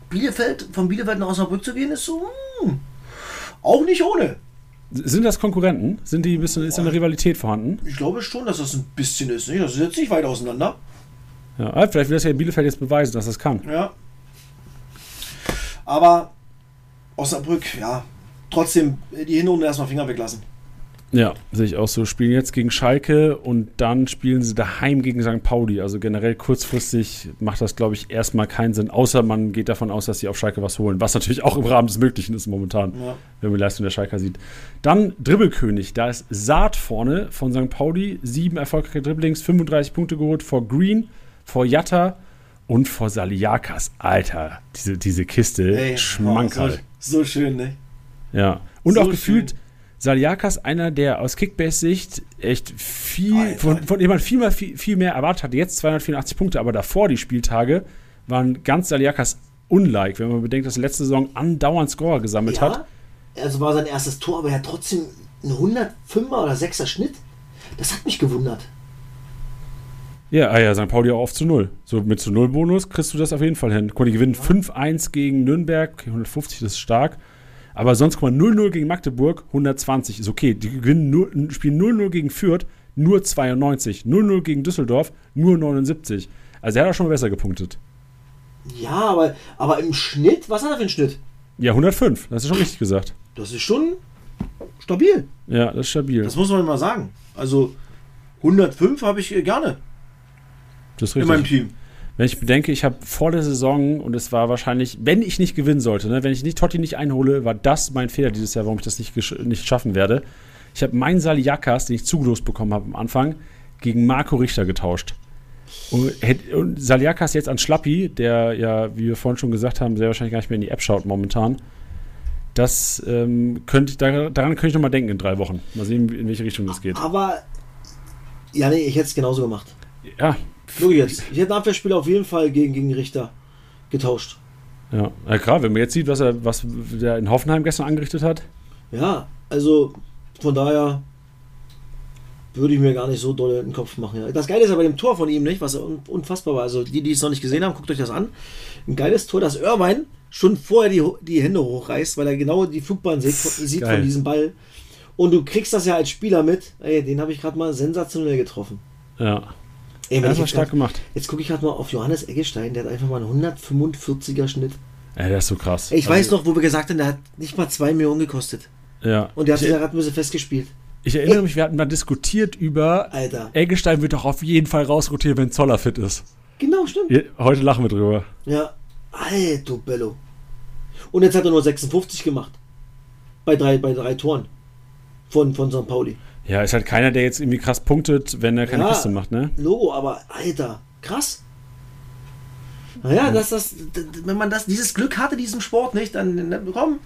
Bielefeld, von Bielefeld nach Osnabrück zu gehen, ist so hm, auch nicht ohne. Sind das Konkurrenten? Sind die ein bisschen, ist eine Rivalität vorhanden? Ich glaube schon, dass das ein bisschen ist. Nicht? Das ist jetzt nicht weit auseinander. Ja, vielleicht will das ja in Bielefeld jetzt beweisen, dass das kann. Ja. Aber Osnabrück, ja, trotzdem die Hinrunde erstmal Finger weglassen. Ja, sehe ich auch so. Spielen jetzt gegen Schalke und dann spielen sie daheim gegen St. Pauli. Also generell kurzfristig macht das, glaube ich, erstmal keinen Sinn, außer man geht davon aus, dass sie auf Schalke was holen. Was natürlich auch im Rahmen des Möglichen ist momentan, ja. wenn man die Leistung der Schalker sieht. Dann Dribbelkönig. Da ist Saat vorne von St. Pauli. Sieben erfolgreiche Dribblings, 35 Punkte geholt vor Green, vor Jatta und vor Saliakas. Alter, diese, diese Kiste, Ey, Schmankerl. So, so, schön, ne? Ja. Und so auch gefühlt. Schön Saliakas einer, der aus Kickbase-Sicht echt viel, von, von dem man viel, mehr, viel, viel mehr erwartet hatte. Jetzt 284 Punkte, aber davor die Spieltage waren ganz Saliakas unlike, wenn man bedenkt, dass er letzte Saison andauernd Scorer gesammelt ja, hat. Also war sein erstes Tor, aber er hat trotzdem einen 105er oder 6er Schnitt. Das hat mich gewundert. Ja, ah ja, St. Pauli auch auf zu null. So mit zu null Bonus kriegst du das auf jeden Fall hin. Die gewinnen ja. 5-1 gegen Nürnberg, 150, das ist stark. Aber sonst guck mal, 0-0 gegen Magdeburg, 120 ist okay. Die gewinnen nur, spielen 0-0 gegen Fürth, nur 92. 0-0 gegen Düsseldorf, nur 79. Also er hat auch schon mal besser gepunktet. Ja, aber, aber im Schnitt, was hat er für einen Schnitt? Ja, 105, das ist schon richtig gesagt. Das ist schon stabil. Ja, das ist stabil. Das muss man mal sagen. Also 105 habe ich gerne. Das ist richtig. In meinem Team wenn ich bedenke, ich habe vor der Saison, und es war wahrscheinlich, wenn ich nicht gewinnen sollte, ne, wenn ich nicht Totti nicht einhole, war das mein Fehler dieses Jahr, warum ich das nicht, nicht schaffen werde. Ich habe meinen Saliakas, den ich zugelost bekommen habe am Anfang, gegen Marco Richter getauscht. Und, und Saliakas jetzt an Schlappi, der ja, wie wir vorhin schon gesagt haben, sehr wahrscheinlich gar nicht mehr in die App schaut momentan. Das ähm, könnte, daran könnte ich noch mal denken in drei Wochen. Mal sehen, in welche Richtung das geht. Aber, ja, nee, ich hätte es genauso gemacht. Ja, so jetzt. Ich hätte einen Abwehrspieler auf jeden Fall gegen, gegen Richter getauscht. Ja, ja klar, wenn man jetzt sieht, was er, was der in Hoffenheim gestern angerichtet hat. Ja, also von daher würde ich mir gar nicht so doll den Kopf machen. Ja. Das Geile ist aber dem Tor von ihm, nicht? Was unfassbar war. Also die, die es noch nicht gesehen haben, guckt euch das an. Ein geiles Tor, dass Irvine schon vorher die, die Hände hochreißt, weil er genau die Flugbahn sieht, sieht von diesem Ball. Und du kriegst das ja als Spieler mit. Ey, den habe ich gerade mal sensationell getroffen. Ja. Ey, Das war jetzt stark grad- gemacht. Jetzt gucke ich gerade mal auf Johannes Eggestein, der hat einfach mal einen 145er Schnitt. Ey, der ist so krass. Ey, ich Also, weiß noch, wo wir gesagt haben, der hat nicht mal 2 Millionen gekostet. Ja. Und der hat ich, sich da gerade ein bisschen festgespielt. ich erinnere mich, wir hatten mal diskutiert über, Alter. Eggestein wird doch auf jeden Fall rausrotieren, wenn Zoller fit ist. Genau, stimmt. Heute lachen wir drüber. Ja. Alter, Bello. Und jetzt hat er nur 56 gemacht. Bei drei, bei drei Toren. Von, von St. Pauli. Ja, ist halt keiner, der jetzt irgendwie krass punktet, wenn er keine Ja. Kiste macht, ne? Logo, aber Alter, krass. Naja, dass das, wenn man das, dieses Glück hatte, diesem Sport nicht, dann, dann komm,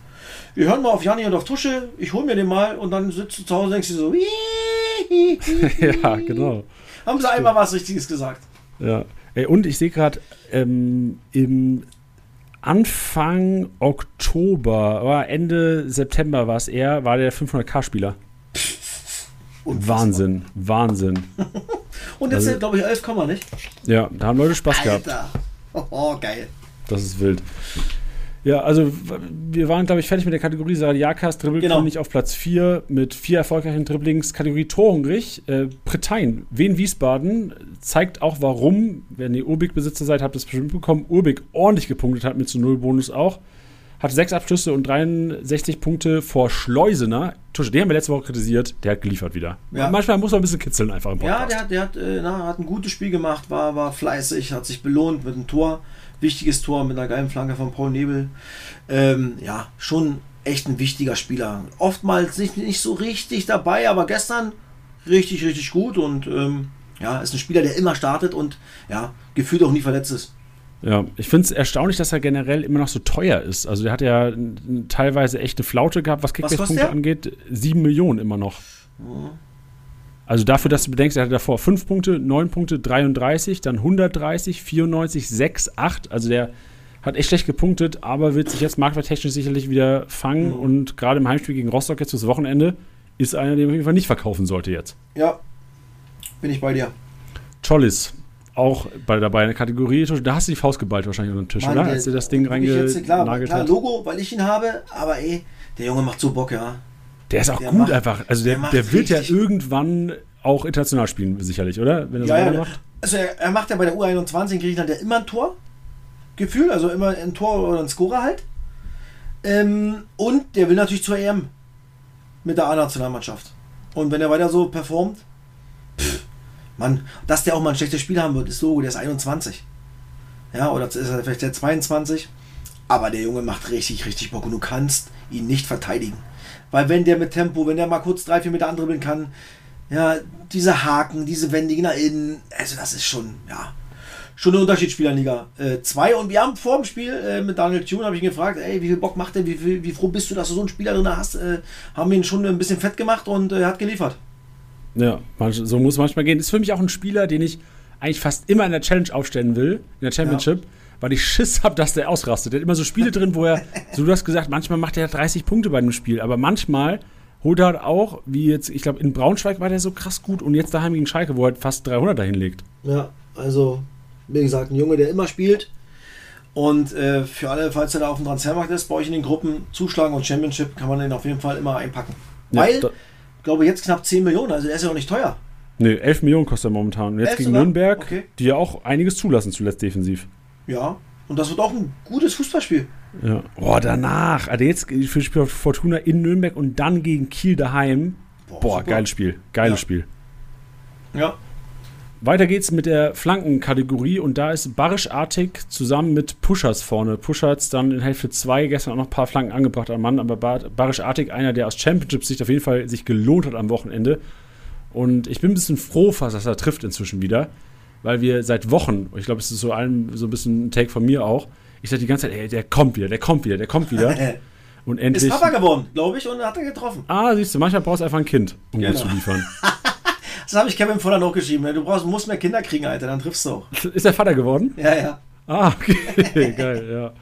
wir hören mal auf Janni und auf Tusche, ich hol mir den mal und dann sitzt du zu Hause und denkst dir so, [LAUGHS] ja, genau. haben sie einmal was Richtiges gesagt. Ja. Ey, und ich sehe gerade, ähm, im Anfang Oktober, Ende September war es eher, war der 500k-Spieler. Unfassbar. Wahnsinn, Wahnsinn. [LAUGHS] Und jetzt, Also- glaube ich, 11 Komma, nicht? Ja, da haben Leute Spaß gehabt. Alter. [LAUGHS] Oh, geil. Das ist wild. Ja, also wir waren, glaube ich, fertig mit der Kategorie Sardiakas, Dribbelkönig Genau. auf Platz 4 mit vier erfolgreichen Dribblings. Kategorie Torhungrig, äh, Pretein, Wien Wiesbaden, zeigt auch warum, wenn ihr Urbik-Besitzer seid, habt ihr es bestimmt bekommen, Urbik ordentlich gepunktet hat mit zu Null Bonus auch. Hat sechs Abschlüsse und 63 Punkte vor Schleusener. Tusche, den haben wir letzte Woche kritisiert, der hat geliefert wieder. Ja. Manchmal muss man ein bisschen kitzeln einfach im Ja, Podcast. der, hat- der hat, äh, na, hat ein gutes Spiel gemacht, war, war fleißig, hat sich belohnt mit einem Tor. Wichtiges Tor mit einer geilen Flanke von Paul Nebel. Ähm, ja, schon echt ein wichtiger Spieler. Oftmals nicht, nicht so richtig dabei, aber gestern richtig, richtig gut und ähm, ja, ist ein Spieler, der immer startet und ja, gefühlt auch nie verletzt ist. Ja, ich finde es erstaunlich, dass er generell immer noch so teuer ist. Also der hat ja teilweise echte Flaute gehabt, was Kickbase-Punkte angeht. Sieben Millionen immer noch. Also dafür, dass du bedenkst, er hatte davor fünf Punkte, neun Punkte, 33, dann 130, 94, 6, 8. Also der hat echt schlecht gepunktet, aber wird sich jetzt marktwerttechnisch sicherlich wieder fangen. Mhm. Und gerade im Heimspiel gegen Rostock jetzt fürs Wochenende ist einer, den man auf jeden Fall nicht verkaufen sollte jetzt. Ja, bin ich bei dir. Chollis, auch bei der Kategorie. Da hast du die Faust geballt wahrscheinlich unter den Tisch, Mann, oder? der- Als du das Ding klar, reingenagelt klar, hast. Logo, weil ich ihn habe, aber ey, der Junge macht so Bock, ja. Der ist auch Der gut macht- einfach. Also der, der macht der wird ja irgendwann auch international spielen, sicherlich, oder? Wenn er so Ja, ja, weitermacht. also er, er macht ja bei der U21 in Griechenland ja immer ein Tor. Gefühl, also immer ein Tor oder ein Scorer halt. Ähm, und der will natürlich zur EM mit der A-Nationalmannschaft. Und wenn er weiter so performt, pff, Mann, dass der auch mal ein schlechtes Spiel haben wird, ist so, der ist 21. Ja, oder ist er vielleicht der 22. Aber der Junge macht richtig, richtig Bock und du kannst ihn nicht verteidigen. Weil wenn der mit Tempo, wenn der mal kurz drei, vier Meter andribbeln kann, ja, diese Haken, diese Wendigen nach innen, also das ist schon, ja, schon eine Unterschiedsspielerliga 2. und wir haben vor dem Spiel äh, mit Daniel Thune, habe ich ihn gefragt, ey, wie viel Bock macht der, wie, viel, wie froh bist du, dass du so einen Spieler drin hast? Äh, haben ihn schon ein bisschen fett gemacht und äh, hat geliefert. Ja, so muss manchmal gehen. Ist für mich auch ein Spieler, den ich eigentlich fast immer in der Challenge aufstellen will, in der Championship, weil ich Schiss habe, dass der ausrastet. Der hat immer so Spiele drin, wo er, so du hast gesagt, manchmal macht er 30 Punkte bei einem Spiel, aber manchmal holt er halt auch, wie jetzt, ich glaube, in Braunschweig war der so krass gut und jetzt daheim gegen Schalke, wo er halt fast 300 dahin legt. Ja, also, wie gesagt, ein Junge, der immer spielt. Und äh, für alle, falls er da auf dem Transfermarkt ist, bei euch in den Gruppen zuschlagen und Championship kann man den auf jeden Fall immer einpacken. Ja, Weil, glaube, jetzt knapp 10 Millionen, also der ist ja auch nicht teuer. Nee, 11 Millionen kostet er momentan. Und jetzt 11 gegen sogar? Nürnberg, Okay. die ja auch einiges zulassen zuletzt defensiv. Ja, und das wird auch ein gutes Fußballspiel. Ja. Boah, danach. Also jetzt für das Spiel Fortuna in Nürnberg und dann gegen Kiel daheim. Boah, super. geiles Spiel. Geiles Ja. Spiel. Ja, Weiter geht's mit der Flankenkategorie und da ist Barisch Artig zusammen mit Puschers vorne. Puschers dann in Hälfte 2 gestern auch noch ein paar Flanken angebracht am Mann, aber Bar- Barisch Artig einer, der aus Championship-Sicht auf jeden Fall sich gelohnt hat am Wochenende. Und ich bin ein bisschen froh fast, dass er trifft inzwischen wieder, weil wir seit Wochen, ich glaube, es ist so ein, so ein bisschen ein Take von mir auch, ich sage die ganze Zeit, ey, der kommt wieder, der kommt wieder, der kommt wieder. [LAUGHS] Und ist endlich. Papa geworden, glaube ich, und hat er getroffen. Ah, siehst du, manchmal brauchst du einfach ein Kind, um Genau. zu liefern. [LAUGHS] Das habe ich Kevin Voller noch geschrieben. ne? Du brauchst, musst mehr Kinder kriegen, Alter, dann triffst du auch. Ist der Vater geworden? Ja, ja. Ah, okay, [LAUGHS] geil, ja.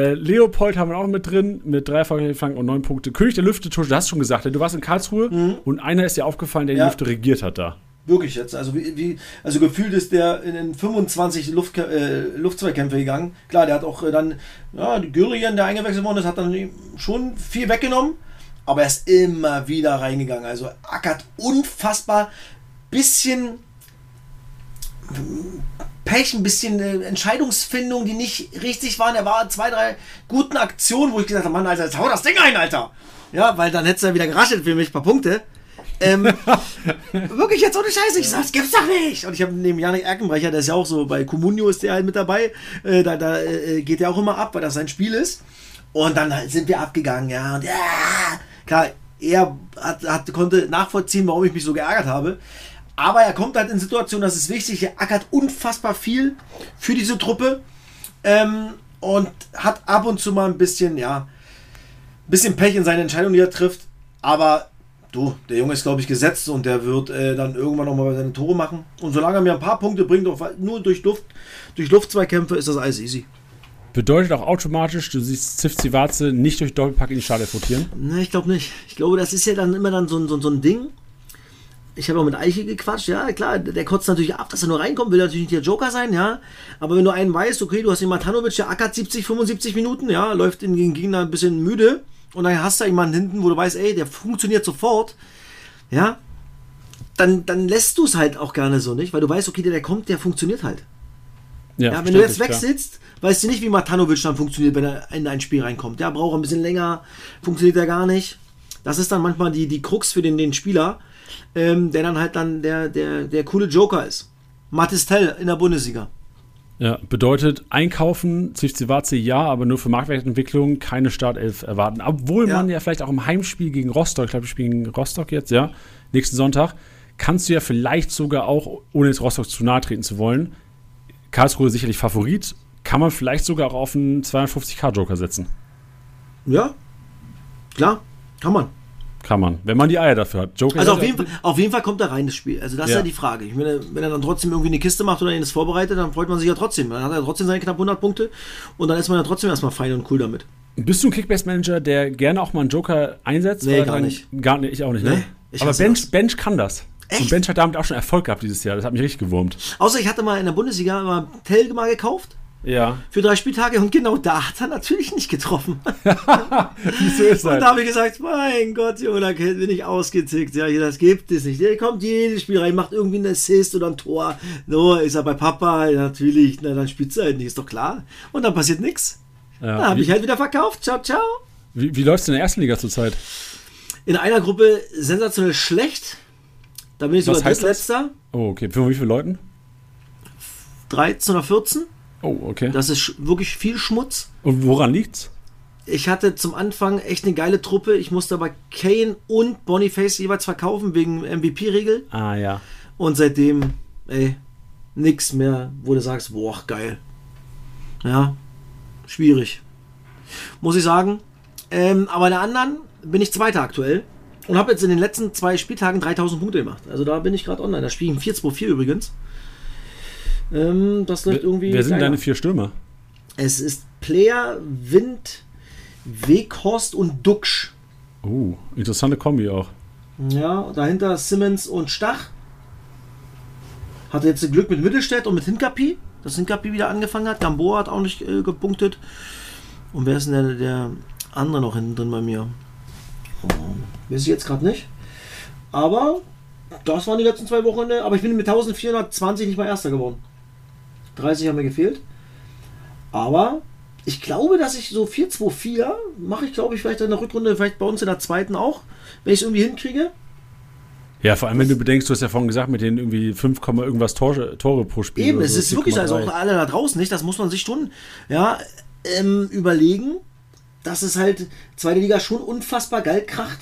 Äh, Leopold haben wir auch mit drin, mit drei Flanken und neun Punkte. König der Lüfte, Tusch, du hast schon gesagt, du warst in Karlsruhe und einer ist dir aufgefallen, der die Ja. Lüfte regiert hat da. Wirklich jetzt. Also, wie, wie, also gefühlt ist der in den 25 Luft, äh, Luftzweikämpfe gegangen. Klar, der hat auch äh, dann, ja, die Gürien, der eingewechselt worden ist, hat dann schon viel weggenommen. Aber er ist immer wieder reingegangen. Also ackert unfassbar. Bisschen Pech, ein bisschen äh, Entscheidungsfindung, die nicht richtig waren. Er war zwei, drei guten Aktionen, wo ich gesagt habe, Mann, Alter, jetzt hau das Ding ein, Alter. Ja, weil dann hätte es ja wieder geraschelt für mich, ein paar Punkte. Ähm, [LAUGHS] wirklich jetzt ohne Scheiße, ich sag, das gibt's doch nicht. Und ich habe neben Janik Erkenbrecher, der ist ja auch so, bei Comunio ist der halt mit dabei, äh, da, da äh, geht der auch immer ab, weil das sein Spiel ist. Und dann sind wir abgegangen, ja, und ja, klar, er hat, hat, konnte nachvollziehen, warum ich mich so geärgert habe. Aber er kommt halt in Situationen, das ist wichtig, er ackert unfassbar viel für diese Truppe ähm, und hat ab und zu mal ein bisschen, ja, ein bisschen Pech in seine Entscheidung, die er trifft. Aber du, der Junge ist, glaube ich, gesetzt und der wird äh, dann irgendwann nochmal seine Tore machen. Und solange er mir ein paar Punkte bringt, nur durch Luft, durch Luftzweikämpfe, ist das alles easy. Bedeutet auch automatisch, du siehst Ziff Zivatze nicht durch Doppelpack in die Schale rotieren? Ne, ich glaube nicht. Ich glaube, das ist ja dann immer dann so, so, so ein Ding. Ich habe auch mit Eiche gequatscht, ja, klar, der kotzt natürlich ab, dass er nur reinkommt, will natürlich nicht der Joker sein, ja. Aber wenn du einen weißt, okay, du hast den Matanovic, der ackert 70, 75 Minuten, ja, läuft in den Gegner ein bisschen müde und dann hast du jemanden hinten, wo du weißt, ey, der funktioniert sofort, ja, dann, dann lässt du es halt auch gerne so nicht, weil du weißt, okay, der, der kommt, der funktioniert halt. Ja, ja wenn du jetzt wegsitzt, weißt du nicht, wie Matanovic dann funktioniert, wenn er in ein Spiel reinkommt. Der braucht ein bisschen länger, funktioniert er gar nicht. Das ist dann manchmal die, die Krux für den, den Spieler, ähm, der dann halt dann der, der, der coole Joker ist. Matistel in der Bundesliga. Ja, bedeutet einkaufen, Zivzivaze ja, aber nur für Marktwertentwicklung keine Startelf erwarten. Obwohl ja. man ja vielleicht auch im Heimspiel gegen Rostock, ich glaube, wir spielen gegen Rostock jetzt, ja, nächsten Sonntag, kannst du ja vielleicht sogar auch, ohne jetzt Rostock zu nahe treten zu wollen, Karlsruhe sicherlich Favorit, kann man vielleicht sogar auch auf einen 250k-Joker setzen. Ja, klar, kann man. Kann man, wenn man die Eier dafür hat. Joker also auf jeden, Fall, auf jeden Fall kommt er rein, das Spiel. Also das ja. ist ja die Frage. Ich meine, wenn er dann trotzdem irgendwie eine Kiste macht oder ihn das vorbereitet, dann freut man sich ja trotzdem. Dann hat er trotzdem seine knapp 100 Punkte und dann ist man ja trotzdem erstmal fein und cool damit. Bist du ein Kickbase-Manager, der gerne auch mal einen Joker einsetzt? Nee, gar nicht. Gar nicht, ich auch nicht, ne? Nee, Aber Bench, Bench kann das. Echt? Und Bench hat damit auch schon Erfolg gehabt dieses Jahr. Das hat mich richtig gewurmt. Außer ich hatte mal in der Bundesliga mal Telge mal gekauft. Ja. Für drei Spieltage und genau da hat er natürlich nicht getroffen. [LAUGHS] Wieso ist [LAUGHS] das? Und da habe ich gesagt, mein Gott, Junge, da bin ich ausgetickt. Ja, das gibt es nicht. Der kommt jedes Spiel rein, macht irgendwie einen Assist oder ein Tor. So, ist er bei Papa, natürlich, na, dann spielt er halt nicht, ist doch klar. Und dann passiert nichts. Ja, da habe ich halt wieder verkauft. Ciao, ciao. Wie, wie läuft es in der ersten Liga zurzeit? In einer Gruppe sensationell schlecht. Da bin ich sogar drittletzter. Oh, okay. Für wie viele Leuten? 13 oder 14. Oh, okay. Das ist wirklich viel Schmutz. Und woran liegt's? Ich hatte zum Anfang echt eine geile Truppe. Ich musste aber Kane und Boniface jeweils verkaufen wegen MVP-Regel. Ah, ja. Und seitdem, ey, nix mehr, wo du sagst, boah, geil. Ja, schwierig. Muss ich sagen. Ähm, aber der anderen bin ich Zweiter aktuell. Und habe jetzt in den letzten zwei Spieltagen 3000 Punkte gemacht. Also da bin ich gerade online. Da spiele ich 4-2-4 übrigens. Ähm, das läuft irgendwie. Wer sind deine vier Stürmer? Es ist Player, Wind, Weghorst und Duxch. Oh, interessante Kombi auch. Ja, dahinter Simmons und Stach. Hatte jetzt Glück mit Mittelstädt und mit Hinkapi, dass Hinkapi wieder angefangen hat. Gamboa hat auch nicht äh, gepunktet. Und wer ist denn der, der andere noch hinten drin bei mir? Weiß ich jetzt gerade nicht. Aber das waren die letzten zwei Wochen. Aber ich bin mit 1420 nicht mal Erster geworden. 30 haben mir gefehlt. Aber ich glaube, dass ich so 4-2-4 mache ich, glaube ich, vielleicht in der Rückrunde, vielleicht bei uns in der zweiten auch, wenn ich es irgendwie hinkriege. Ja, vor allem, wenn du bedenkst, du hast ja vorhin gesagt, mit den irgendwie 5, irgendwas Tore, Tore pro Spiel. Eben, es so, ist wirklich, also auch alle da draußen nicht, das muss man sich schon ja, ähm, überlegen, dass es halt zweite Liga schon unfassbar geil kracht.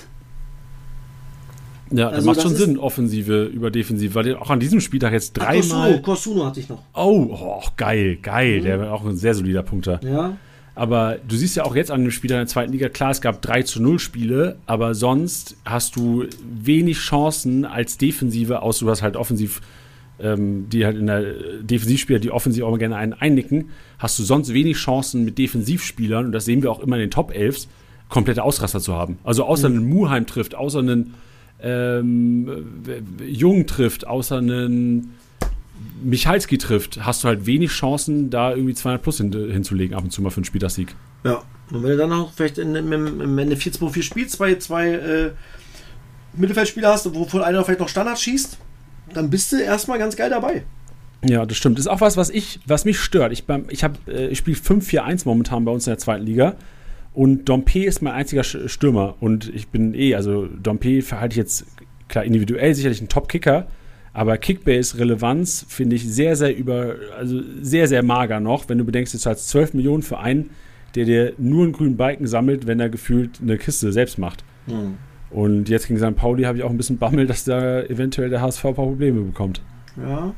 Ja, also das macht schon Sinn, Offensive über Defensive, weil auch an diesem Spieltag jetzt dreimal. Corsuno hatte ich noch. Oh, oh geil, geil. Mhm. Der war auch ein sehr solider Punkter. Ja. Aber du siehst ja auch jetzt an dem Spiel in der zweiten Liga, klar, es gab 3 zu 0 Spiele, aber sonst hast du wenig Chancen als Defensive, außer du hast halt offensiv, ähm, die halt in der Defensivspieler, die offensiv auch mal gerne einen einnicken, hast du sonst wenig Chancen mit Defensivspielern, und das sehen wir auch immer in den Top 11, komplette Ausraster zu haben. Also außer mhm. einen Muheim trifft, außer einen ähm, Jung trifft, außer einen Michalski trifft, hast du halt wenig Chancen, da irgendwie 200 plus hin, hinzulegen, ab und zu mal für einen Spieltagssieg. Ja, und wenn du dann auch vielleicht in, im, im Ende 4-2-4 spielst, zwei, zwei äh, Mittelfeldspieler hast, wovon einer vielleicht noch Standard schießt, dann bist du erstmal ganz geil dabei. Ja, das stimmt. Das ist auch was, was, ich, was mich stört. Ich, ich, äh, ich spiele 5-4-1 momentan bei uns in der zweiten Liga. Und Dompe ist mein einziger Stürmer. Und ich bin eh, also Dompe verhalte ich jetzt, klar, individuell sicherlich ein Top-Kicker. Aber Kickbase-Relevanz finde ich sehr, sehr über, also sehr, sehr mager noch, wenn du bedenkst, du zahlst 12 Millionen für einen, der dir nur einen grünen Balken sammelt, wenn er gefühlt eine Kiste selbst macht. Mhm. Und jetzt gegen St. Pauli habe ich auch ein bisschen Bammel, dass da eventuell der HSV ein paar Probleme bekommt. Ja.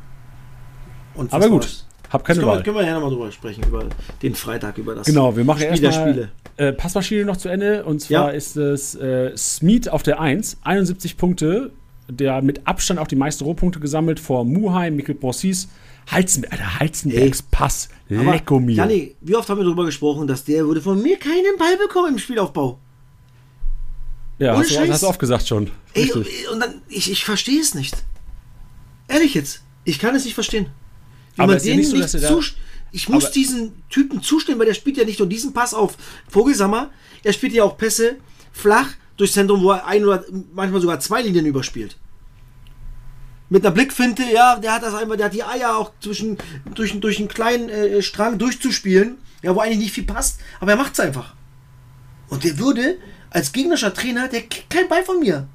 Aber gut, hab keine Wahl. Können wir ja nochmal drüber sprechen, über den Freitag, über das Genau, wir machen Spiel erst der mal, Spiele. Äh, Passmaschine noch zu Ende. Und zwar Ja. ist es äh, Smeet auf der 1, 71 Punkte. Der mit Abstand auch die meisten Rohpunkte gesammelt vor Muheim, Mikkel Bossis, Halzen, Alter, Halzenbergs Pass. Lecko mir. Janni, wie oft haben wir darüber gesprochen, dass der würde von mir keinen Ball bekommen im Spielaufbau? ja, hast du, hast du oft gesagt schon. Ey, und dann, ich, ich verstehe es nicht. Ehrlich jetzt, ich kann es nicht verstehen. Wie Aber man ist ja denen nicht so, nicht zus- Ich muss diesen Typen zustimmen, weil der spielt ja nicht nur diesen Pass auf Vogelsammer, er spielt ja auch Pässe flach durchs Zentrum, wo er ein oder manchmal sogar zwei Linien überspielt. Mit einer Blickfinte, ja, der hat das einfach, der hat die Eier auch zwischen, durch, durch einen kleinen äh, Strang durchzuspielen, ja, wo eigentlich nicht viel passt, aber er macht es einfach. Und der würde als gegnerischer Trainer, der kriegt keinen Ball von mir.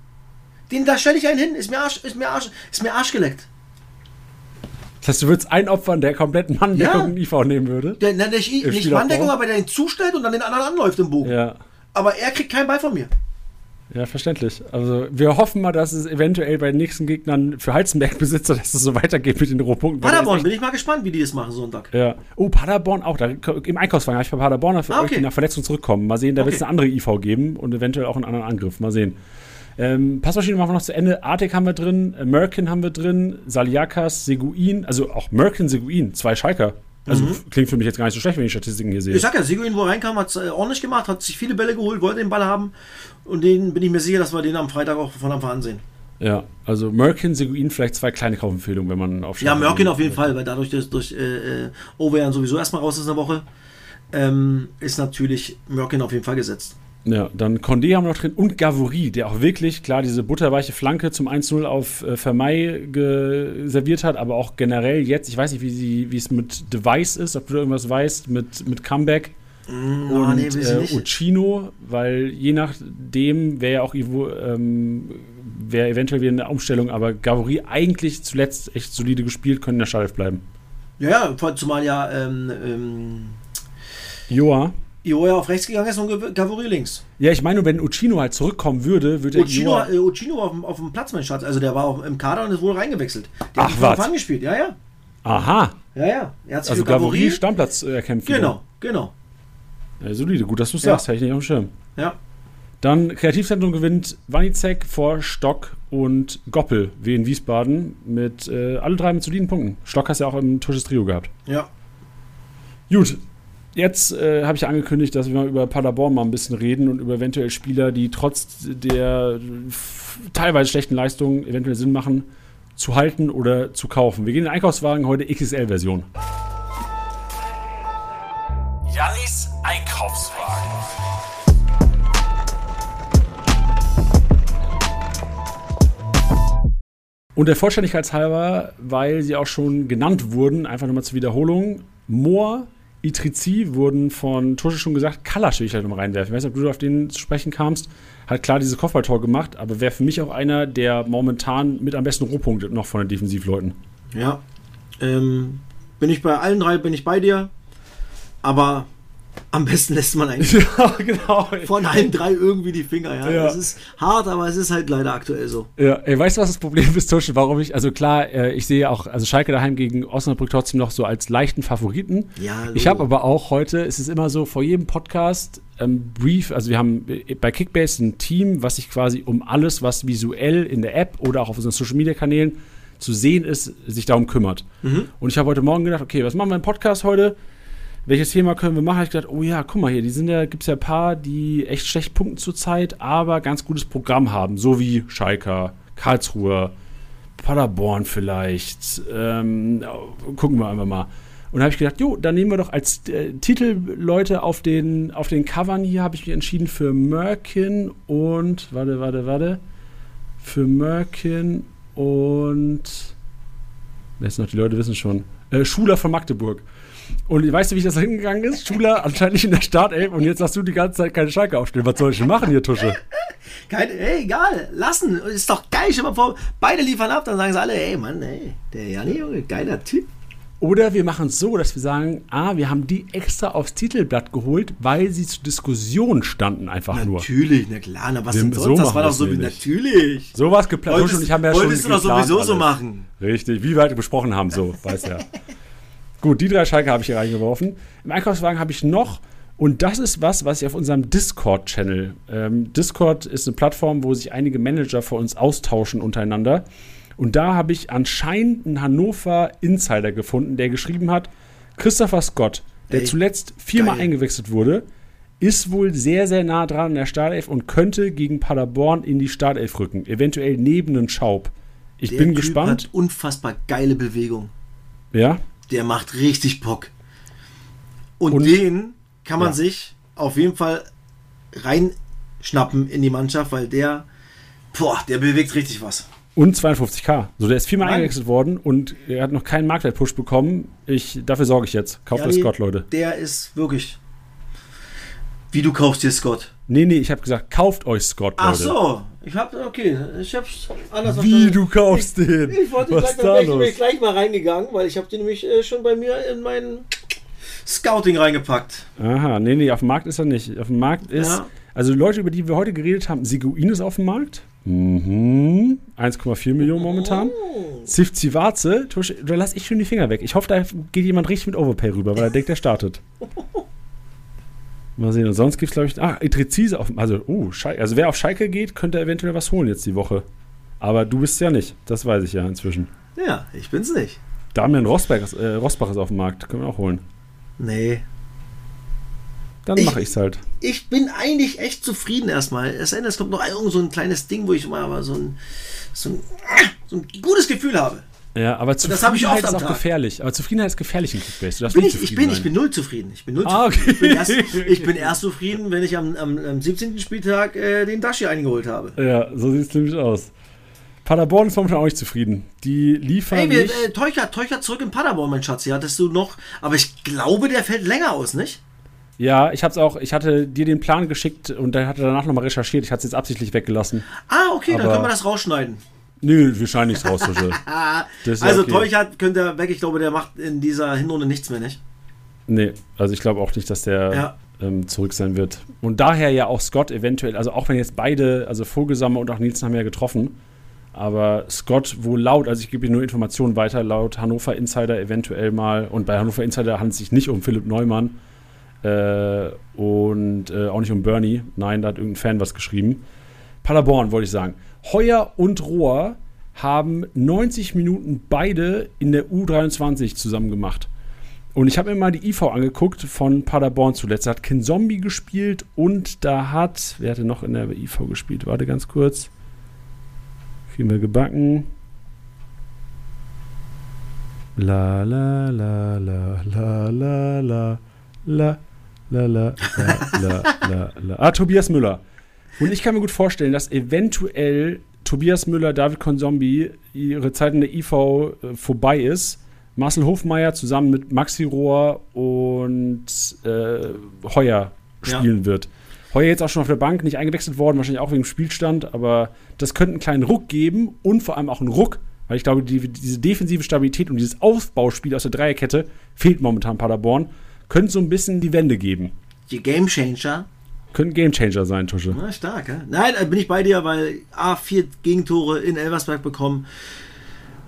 Den da stelle ich einen hin, ist mir Arsch, ist mir Arsch, ist mir Arsch geleckt. Das heißt, du würdest einen opfern, der komplett Manndeckung Ja. IV nehmen würde? Der, na, nicht nicht Spielaufbau? Manndeckung, aber der ihn zustellt und dann den anderen anläuft im Bogen. Ja. Aber er kriegt keinen Ball von mir. Ja, verständlich. Also wir hoffen mal, dass es eventuell bei den nächsten Gegnern für Halzenberg-Besitzer, dass es so weitergeht mit den Rohpunkten. der Paderborn, bin ich mal gespannt, wie die das machen Sonntag. Ja. Oh, Paderborn auch. Da, Im Einkaufswagen habe ich bei Paderborn für Ah, euch, okay. die nach Verletzung zurückkommen. Mal sehen, da wird es Okay. eine andere IV geben und eventuell auch einen anderen Angriff. Mal sehen. Ähm, Passmaschine machen wir noch zu Ende. Artek haben wir drin, äh, Merkin haben wir drin, Saliakas, Seguin, also auch Merkin, Seguin, zwei Schalker. Also f- klingt für mich jetzt gar nicht so schlecht, wenn ich die Statistiken hier sehe. Mhm. Ich sag ja, Seguin, wo er reinkam, hat es äh, ordentlich gemacht, hat sich viele Bälle geholt, wollte den Ball haben. Und den bin ich mir sicher, dass wir den am Freitag auch von Anfang an sehen. Ja, also Merkin, Seguin, vielleicht zwei kleine Kaufempfehlungen, wenn man auf Ja, geht. auf jeden Fall, weil dadurch, dass durch äh, äh, Overjan sowieso erstmal raus ist eine Woche, ähm, ist natürlich Mörkin auf jeden Fall gesetzt. Ja, dann Condé haben wir noch drin und Gavouri, der auch wirklich, klar, diese butterweiche Flanke zum 1-0 auf äh, Vermey serviert hat, aber auch generell jetzt, ich weiß nicht, wie, sie, wie es mit Device ist, ob du da irgendwas weißt, mit, mit Comeback Mm, und ah, nee, äh. Uchino, weil je nachdem wäre ja auch Ivo, ähm, wäre eventuell wieder eine Umstellung, aber Gavouri eigentlich zuletzt echt solide gespielt, können in der Startelf bleiben. Ja, ja, vor- zumal ja ähm, ähm, Joa. Ioja auf rechts gegangen ist und Gav- Gavori links. Ja, ich meine, wenn Uchino halt zurückkommen würde, würde Uchino, Joa äh, Uchino war auf dem, auf dem Platz, mein Schatz. Also der war auch im Kader und ist wohl reingewechselt. Der Ach, hat was? Gespielt, ja, ja. Aha, Ja, ja. Er also Gavori- Stammplatz äh, erkämpft. wieder. Genau, genau. Ja, solide, gut, dass du es Ja. sagst, hätte ich nicht auf dem Schirm. Ja. Dann Kreativzentrum gewinnt Wanizek vor Stock und Goppel, wie in Wiesbaden, mit äh, alle drei mit soliden Punkten. Stock hast ja auch im Tusches Trio gehabt. Ja. Gut, jetzt äh, habe ich angekündigt, dass wir mal über Paderborn mal ein bisschen reden und über eventuell Spieler, die trotz der teilweise schlechten Leistungen eventuell Sinn machen, zu halten oder zu kaufen. Wir gehen in den Einkaufswagen heute XXL-Version. Jannis Einkaufswagen. Und der Vollständigkeit halber, weil sie auch schon genannt wurden, einfach nochmal zur Wiederholung, Moor, Itrizi wurden von Tusche schon gesagt, Kalasch will ich halt nochmal reinwerfen. Ich weiß nicht, ob du auf den zu sprechen kamst. Hat klar dieses Kopfballtor gemacht, aber wäre für mich auch einer, der momentan mit am besten Rohpunkte noch von den Defensivleuten. Ja. Ähm, bin ich bei allen drei, bin ich bei dir. Aber am besten lässt man eigentlich [LAUGHS] ja, genau. von allen drei irgendwie die Finger. Ja. Ja. Das ist hart, aber es ist halt leider aktuell so. Ja, ey, weißt du, was das Problem ist, Tusche? Warum ich, also klar, äh, ich sehe auch, also Schalke daheim gegen Osnabrück trotzdem noch so als leichten Favoriten. Ja, Ich habe aber auch heute, es ist immer so, vor jedem Podcast ähm, Brief, also wir haben äh, bei Kickbase ein Team, was sich quasi um alles, was visuell in der App oder auch auf unseren Social Media Kanälen zu sehen ist, sich darum kümmert. Und ich habe heute Morgen gedacht, okay, was machen wir im Podcast heute? Welches Thema können wir machen? Ich gedacht, oh ja, guck mal hier, die sind ja, gibt es ja ein paar, die echt schlecht punkten zurzeit, aber ganz gutes Programm haben, so wie Schalke, Karlsruhe, Paderborn vielleicht. Ähm, gucken wir einfach mal. Und da habe ich gedacht, jo, dann nehmen wir doch als äh, Titelleute auf den, auf den Covern hier, habe ich mich entschieden für Merkin und, warte, warte, warte, für Merkin und, jetzt noch, die Leute wissen schon, äh, Schuler von Magdeburg. Und weißt du, wie das da hingegangen ist? Schuler anscheinend in der Startelf und jetzt hast du die ganze Zeit keine Schalke aufstellen. Was soll ich denn machen hier, Tusche? [LAUGHS] Kein, ey, egal, lassen. Ist doch geil. Stell mal vor, beide liefern ab, dann sagen sie alle, ey, Mann, ey, der Janni, Junge, geiler Typ. Oder wir machen es so, dass wir sagen, ah, wir haben die extra aufs Titelblatt geholt, weil sie zur Diskussion standen einfach nur. Natürlich, na klar, na was Wir- denn so sonst? das machen war doch so wie, nämlich. natürlich. So war es geplant. Tusche und ich haben ja schon wolltest du doch sowieso so alles. machen. Richtig, wie wir halt besprochen haben, so, weiß ja. [LAUGHS] Gut, die drei Schalke habe ich hier reingeworfen. Im Einkaufswagen habe ich noch, und das ist was, was ich auf unserem Discord-Channel, ähm, Discord ist eine Plattform, wo sich einige Manager für uns austauschen untereinander. Und da habe ich anscheinend einen Hannover Insider gefunden, der geschrieben hat, Christopher Scott, der Ey, zuletzt viermal geil. eingewechselt wurde, ist wohl sehr, sehr nah dran an der Startelf und könnte gegen Paderborn in die Startelf rücken. Eventuell neben den Schaub. Ich Der bin typ gespannt. hat unfassbar geile Bewegung. Ja, Der macht richtig Bock. Und, Und- den kann man Ja. sich auf jeden Fall reinschnappen in die Mannschaft, weil der, boah, der bewegt richtig was. Und 52k. So, der ist viermal Mann. eingewechselt worden und er hat noch keinen Marktwert-Push bekommen. Ich, dafür sorge ich jetzt. Kauft Ja, euch Scott, Leute. Der ist wirklich. Wie du kaufst dir Scott. Nee, nee, ich habe gesagt, kauft euch Scott, Leute. Ach so, ich hab, okay, ich hab's anders Wie, verstanden. du kaufst den? Ich wollte Was gleich, da ich los? nämlich gleich mal reingegangen, weil ich habe den nämlich äh, schon bei mir in mein Scouting reingepackt. Aha, nee, nee, auf dem Markt ist er nicht. Auf dem Markt ist, Ja. also Leute, über die wir heute geredet haben, Seguin ist auf dem Markt. Mhm. 1,4 Millionen momentan. Oh. Zivzivaze, Tusch, da lass ich schon die Finger weg. Ich hoffe, da geht jemand richtig mit Overpay rüber, weil er denkt, er startet. [LAUGHS] Mal sehen. Und sonst gibt es, glaube ich, ah, Etrezise auf Also, uh, Schalke. Also, wer auf Schalke geht, könnte eventuell was holen jetzt die Woche. Aber du bist ja nicht. Das weiß ich ja inzwischen. Ja, ich bin's nicht. Damian Rosberg, äh, Rosbach ist auf dem Markt. Können wir auch holen. Nee. Dann mache ich es halt. Ich bin eigentlich echt zufrieden erstmal. Es sei denn, es kommt noch irgend so ein kleines Ding, wo ich mal aber so ein, so ein, so ein gutes Gefühl habe. Ja, aber ich Zufriedenheit ist auch Tag. gefährlich. Aber Zufriedenheit ist gefährlich in Kickbase. Du darfst Bin nicht ich, ich, bin, ich sein. bin null zufrieden. Ich bin null Ah, okay. Ich, bin erst, ich bin erst zufrieden, wenn ich am, am, am 17. Spieltag äh, den Dashi eingeholt habe. Ja, so sieht es nämlich aus. Paderborn ist momentan auch nicht zufrieden. Die liefern Hey, wir, äh, Teucher, Teucher zurück in Paderborn, mein Schatz. Hier hattest du noch, aber ich glaube, der fällt länger aus, nicht? Ja, ich hab's auch, ich hatte dir den Plan geschickt und dann hatte danach nochmal recherchiert. Ich hatte es jetzt absichtlich weggelassen. Ah, okay, dann Aber- können wir das rausschneiden. Nö, wir scheinen nichts raus, Tusche. [LAUGHS] Das ist ja also okay. Teuchert könnte er weg. Ich glaube, der macht in dieser Hinrunde nichts mehr, nicht? Nee, also ich glaube auch nicht, dass der Ja. ähm, zurück sein wird. Und daher ja auch Scott eventuell, also auch wenn jetzt beide, also Vogelsammer und auch Nielsen haben ja getroffen, aber Scott wohl laut, also ich gebe hier nur Informationen weiter, laut Hannover Insider eventuell mal, und bei Hannover Insider handelt es sich nicht um Philipp Neumann äh, und äh, auch nicht um Bernie, nein, da hat irgendein Fan was geschrieben. Paderborn, wollte ich sagen. Heuer und Rohr haben 90 Minuten beide in der U23 zusammen gemacht. Und ich habe mir mal die IV angeguckt von Paderborn zuletzt. Da hat Ken Zombie gespielt und da hat, wer hatte noch in der IV gespielt? Warte ganz kurz. Kriegen wir gebacken. La la la la la la la la la la la la la. Ah, Tobias Müller. Und ich kann mir gut vorstellen, dass eventuell Tobias Müller, David Konzombi ihre Zeit in der IV äh, vorbei ist. Marcel Hofmeier zusammen mit Maxi Rohr und äh, Heuer spielen wird. Heuer jetzt auch schon auf der Bank, nicht eingewechselt worden, wahrscheinlich auch wegen dem Spielstand, aber das könnte einen kleinen Ruck geben und vor allem auch einen Ruck, weil ich glaube, die, diese defensive Stabilität und dieses Aufbauspiel aus der Dreierkette fehlt momentan Paderborn. Könnte so ein bisschen die Wende geben. Die Game Könnte ein Gamechanger sein, Tusche. Na, stark, ja? Nein, da bin ich bei dir, weil A, vier Gegentore in Elversberg bekommen.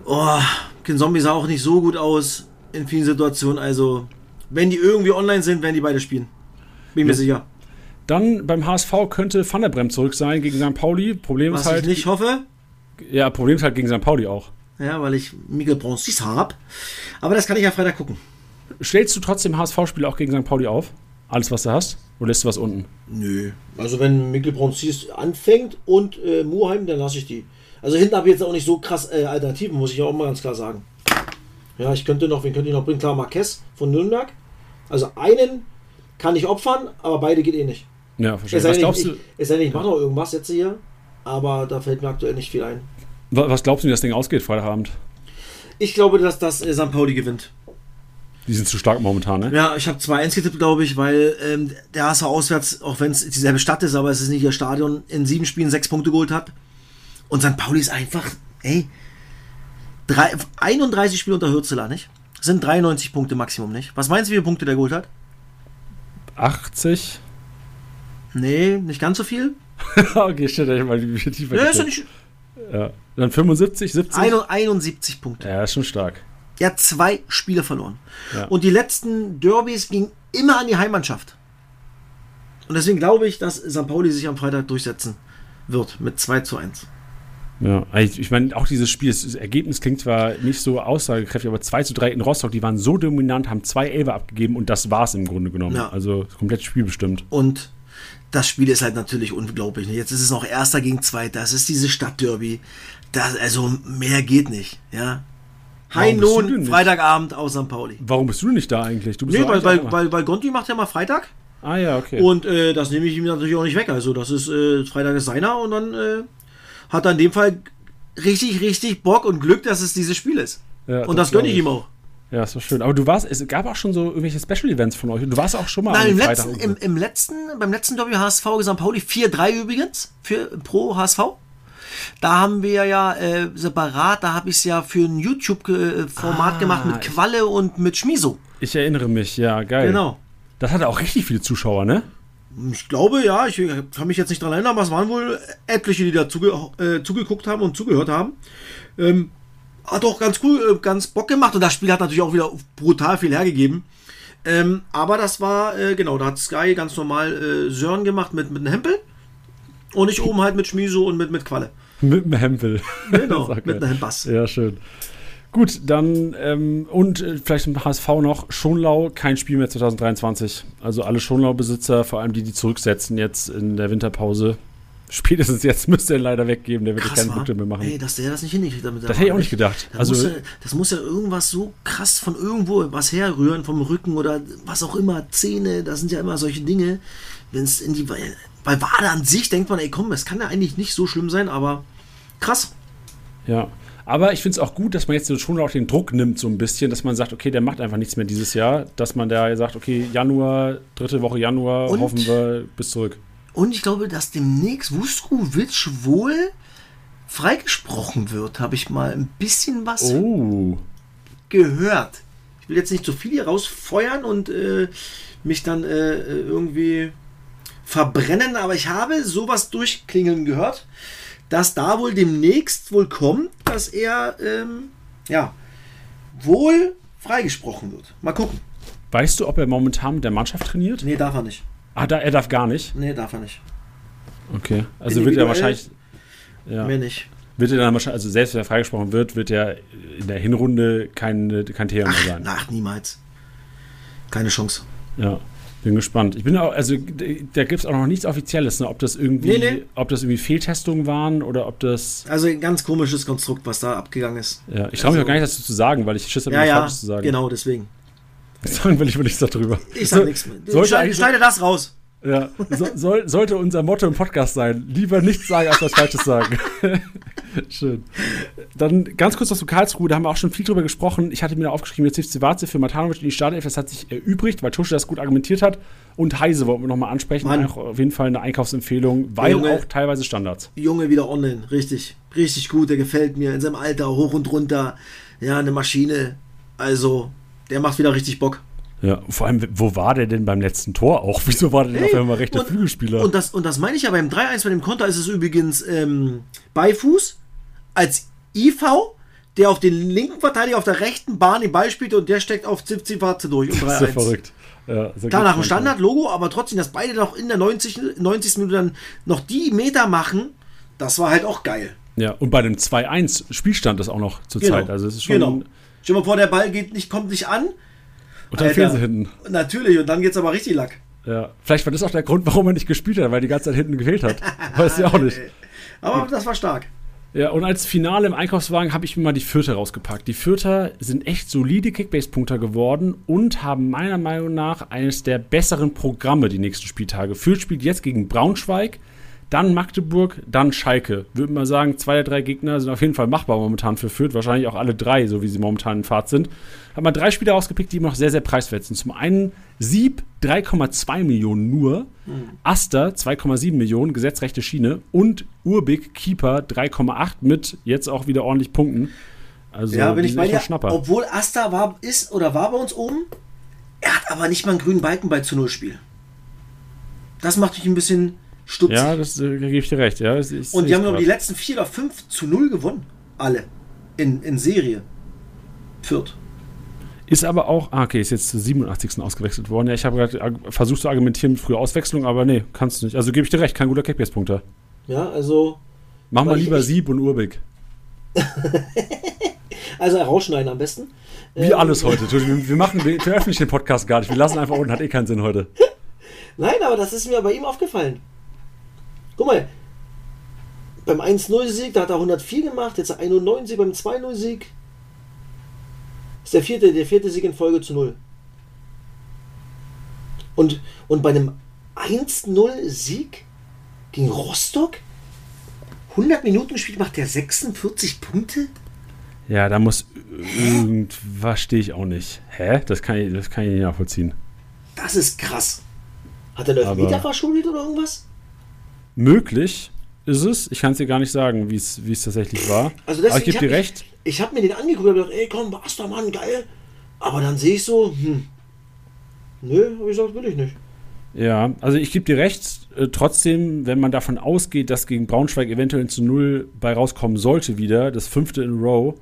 Oh, Ken Zombie sah auch nicht so gut aus in vielen Situationen. Also, wenn die irgendwie online sind, werden die beide spielen. Bin mir Ja. sicher. Dann beim HSV könnte Van der Bremt zurück sein gegen St. Pauli. Problem Was ist halt. ich nicht hoffe, Ja, Problem ist halt gegen St. Pauli auch. ja, weil ich Miguel Broncis habe. Aber das kann ich ja Freitag gucken. Stellst du trotzdem HSV-Spiele auch gegen St. Pauli auf? Alles, was du hast? Oder lässt du was unten? Nö. Also wenn Mikkel Bronzis anfängt und äh, Muheim, dann lasse ich die. Also hinten habe ich jetzt auch nicht so krass äh, Alternativen, muss ich auch mal ganz klar sagen. Ja, ich könnte noch, wen könnte ich noch bringen? Klar, Marquez von Nürnberg. Also einen kann ich opfern, aber beide geht eh nicht. Ja, Es verstehe. sei Was denn, glaubst, ich, du, ich, es sei denn, ich mache noch irgendwas jetzt hier, aber da fällt mir aktuell nicht viel ein. wa- was glaubst du, wie das Ding ausgeht Freitagabend? Ich glaube, dass das äh, St. Pauli gewinnt. Die sind zu stark momentan, ne? Ja, ich habe 2-1 getippt, glaube ich, weil ähm, der HSV auswärts, auch wenn es dieselbe Stadt ist, aber es ist nicht ihr Stadion, in sieben Spielen sechs Punkte geholt hat. Und St. Pauli ist einfach, ey, drei, 31 Spiele unter Hürzeler, nicht? Das sind 93 Punkte Maximum, nicht? Was meinst du, wie viele Punkte der geholt hat? 80? Nee, nicht ganz so viel. [LAUGHS] okay, steht da mal viel tiefer. Ja, ist ja nicht, ja. Dann 75, 70? ein- 71 Punkte. Ja, ist schon stark. Er hat zwei Spiele verloren. Ja. Und die letzten Derbys gingen immer an die Heimmannschaft. Und deswegen glaube ich, dass St. Pauli sich am Freitag durchsetzen wird mit 2 zu 1. Ja, ich, ich meine, auch dieses Spiel, das Ergebnis klingt zwar nicht so aussagekräftig, aber 2 zu 3 in Rostock, die waren so dominant, haben zwei Elfer abgegeben und das war es im Grunde genommen. Ja. Also komplett spielbestimmt. Und das Spiel ist halt natürlich unglaublich. Jetzt ist es noch Erster gegen Zweiter. Das ist diese Stadtderby. Das, also mehr geht nicht. Ja. Lohn, nicht? Freitagabend aus St. Pauli. Warum bist du denn nicht da eigentlich? Du bist Nee, weil, weil, weil, weil Gonti macht ja mal Freitag. Ah ja, okay. Und äh, das nehme ich ihm natürlich auch nicht weg. Also das ist äh, Freitag ist seiner und dann äh, hat er in dem Fall richtig, richtig Bock und Glück, dass es dieses Spiel ist. Ja, und das das gönne ich ihm auch. ja, ist doch schön. Aber du warst, es gab auch schon so irgendwelche Special-Events von euch. Du warst auch schon mal Nein, im letzten, im, im letzten, beim letzten Derby HSV St. Pauli 4-3 übrigens für pro HSV. Da haben wir ja äh, separat, da habe ich es ja für ein YouTube-Format Ah, gemacht mit Qualle und mit Schmiso. Ich erinnere mich, ja, geil. Genau. Das hatte auch richtig viele Zuschauer, ne? Ich glaube, ja, ich kann mich jetzt nicht daran erinnern, aber es waren wohl etliche, die da zuge äh, zugeguckt haben und zugehört haben. Ähm, hat auch ganz cool, äh, ganz Bock gemacht und das Spiel hat natürlich auch wieder brutal viel hergegeben. Ähm, aber das war, äh, genau, da hat Sky ganz normal äh, Sören gemacht mit, mit einem Hempel und ich oben halt mit Schmiso und mit, mit Qualle. Mit dem Hempel. Genau, mit [LAUGHS] einem Bass. Ja, schön. Gut, dann ähm, und äh, vielleicht im HSV noch Schonlau, kein Spiel mehr 2023. Also alle Schonlau-Besitzer, vor allem die, die zurücksetzen jetzt in der Winterpause. Spätestens jetzt [LAUGHS] müsste er leider weggeben, der wird Krass, keine? Punkte mehr machen. Ey, dass der das nicht hinkriegt damit. das hätte ich auch nicht gedacht. Da Also muss ja, das muss ja irgendwas so krass von irgendwo was herrühren, vom Rücken oder was auch immer, Zähne, das sind ja immer solche Dinge. Wenn es in die. Bei Wade an sich denkt man, ey komm, es kann ja eigentlich nicht so schlimm sein, aber krass. ja. Aber ich finde es auch gut, dass man jetzt so schon auch den Druck nimmt, so ein bisschen, dass man sagt, okay, der macht einfach nichts mehr dieses Jahr. Dass man da sagt, okay, Januar, dritte Woche Januar, Und- hoffen wir bis zurück. Und ich glaube, dass demnächst Vuskovic wohl freigesprochen wird, habe ich mal ein bisschen was Oh. gehört. Ich will jetzt nicht zu viel hier rausfeuern und äh, mich dann äh, irgendwie verbrennen, aber ich habe sowas durchklingeln gehört, dass da wohl demnächst wohl kommt, dass er ähm, ja wohl freigesprochen wird. Mal gucken. Weißt du, ob er momentan mit der Mannschaft trainiert? Nee, darf er nicht. Ah, da, er darf gar nicht. Nee, darf er nicht. Okay. Also wird er wahrscheinlich. Ja. Mehr nicht. Wird er dann wahrscheinlich, also selbst wenn er freigesprochen wird, wird er in der Hinrunde kein, kein Thema mehr Ach, sein. nach niemals. Keine Chance. Ja. Bin gespannt. Ich bin auch, also da gibt es auch noch nichts Offizielles, ne? ob das irgendwie, Nee, nee. ob das irgendwie Fehltestungen waren oder ob das. Also ein ganz komisches Konstrukt, was da abgegangen ist. Ja, ich traue mich Also- auch gar nicht dazu zu sagen, weil ich Schiss habe, Ja, ja, Falsches zu sagen. genau, deswegen. [LAUGHS] Sagen will ich wohl nichts darüber. Ich sag So- nichts mehr. Schneide, schneide das raus. Ja, so, soll, sollte unser Motto im Podcast sein. Lieber nichts sagen, als was Falsches sagen. [LAUGHS] Schön. Dann ganz kurz noch zu Karlsruhe, da haben wir auch schon viel drüber gesprochen. Ich hatte mir da aufgeschrieben, jetzt hilft Zivaze für Matanovic in die Startelf. Das hat sich erübrigt, weil Tusche das gut argumentiert hat. Und Heise wollten wir nochmal ansprechen. Mann. Auch auf jeden Fall eine Einkaufsempfehlung, weil Junge. auch teilweise Standards. Junge wieder online, richtig. Richtig gut, der gefällt mir. In seinem Alter, hoch und runter. Ja, eine Maschine. Also, der macht wieder richtig Bock. Ja, vor allem, wo war der denn beim letzten Tor auch? [LAUGHS] Wieso war der denn auf einmal rechter und, Flügelspieler? Und das, und das meine ich ja beim 3-1 bei dem Konter ist es übrigens ähm, Beifuß als IV, der auf den linken Verteidiger auf der rechten Bahn den Ball spielt und der steckt auf Zipzivatze durch und 3-1. [LAUGHS] das ist ja verrückt. Ja, Klar, nach dem. Standard-Logo, aber trotzdem, dass beide noch in der 90. 90. Minute dann noch die Meter machen, das war halt auch geil. Ja, und bei dem 2-1 Spielstand das auch noch zur Genau. Zeit. Also es ist schon. genau. Stell dir mal vor, der Ball geht nicht, kommt nicht an. Und dann Alter. fehlen sie hinten. Natürlich, und dann geht's aber richtig lack. Ja. Vielleicht war das auch der Grund, warum er nicht gespielt hat, weil die ganze Zeit hinten gefehlt hat. Weiß ich auch nicht. [LAUGHS] Aber das war stark. Ja, und als Finale im Einkaufswagen habe ich mir mal die Fürther rausgepackt. Die Fürther sind echt solide Kickbase-Punkter geworden und haben meiner Meinung nach eines der besseren Programme die nächsten Spieltage. Fürth spielt jetzt gegen Braunschweig, dann Magdeburg, dann Schalke. Würde mal sagen, zwei der drei Gegner sind auf jeden Fall machbar momentan für Fürth. Wahrscheinlich auch alle drei, so wie sie momentan in Fahrt sind. Habe mal drei Spieler rausgepickt, die immer noch sehr, sehr preiswert sind. Zum einen Sieb 3,2 Millionen nur, Aster 2,7 Millionen, gesetzrechte Schiene und Urbig Keeper 3,8 mit jetzt auch wieder ordentlich Punkten. Also Ja, bin ich bei dir. Obwohl Asta war, ist oder war bei uns oben, er hat aber nicht mal einen grünen Balken bei zu Null Spiel. Das macht mich ein bisschen stutzig. Ja, das äh, gebe ich dir recht. Ja, das ist- Und die haben grad. die letzten vier oder fünf zu null gewonnen. Alle. In, in Serie. Fürth. Ist aber auch, ah, okay, ist jetzt zur 87. ausgewechselt worden. Ja, ich habe gerade versucht zu argumentieren mit früher Auswechslung, aber nee, kannst du nicht. Also gebe ich dir recht, kein guter Kickbase-Punkter. Ja, also. Mach mal lieber Sieb und Urbig. [LAUGHS] Also rausschneiden am besten. Wie Ähm, alles heute. [LAUGHS] Wir, wir machen, wir veröffentlichen den Podcast gar nicht. Wir lassen einfach unten, hat eh keinen Sinn heute. Nein, aber das ist mir bei ihm aufgefallen. Guck mal, beim 1-0-Sieg, da hat er 104 gemacht, jetzt 1-0-Sieg beim 2-0-Sieg. Ist der vierte, der vierte Sieg in Folge zu 0. Und, und bei einem 1-0-Sieg gegen Rostock, 100 Minuten gespielt, macht der 46 Punkte? Ja, da muss irgendwas stehe ich auch nicht. Hä? Das kann ich, das kann ich nicht nachvollziehen. Das ist krass. Hat er einen Elfmeter verschuldet oder irgendwas? Möglich ist es. Ich kann es dir gar nicht sagen, wie es tatsächlich war. Also Aber ich gebe dir recht. Ich habe mir den angeguckt und gedacht, ey komm, Basta, Mann, geil. Aber dann sehe ich so, hm. Nö, hab ich gesagt, will ich nicht. Ja, also ich gebe dir recht. Äh, trotzdem, wenn man davon ausgeht, dass gegen Braunschweig eventuell zu Null bei rauskommen sollte wieder, das fünfte in Row,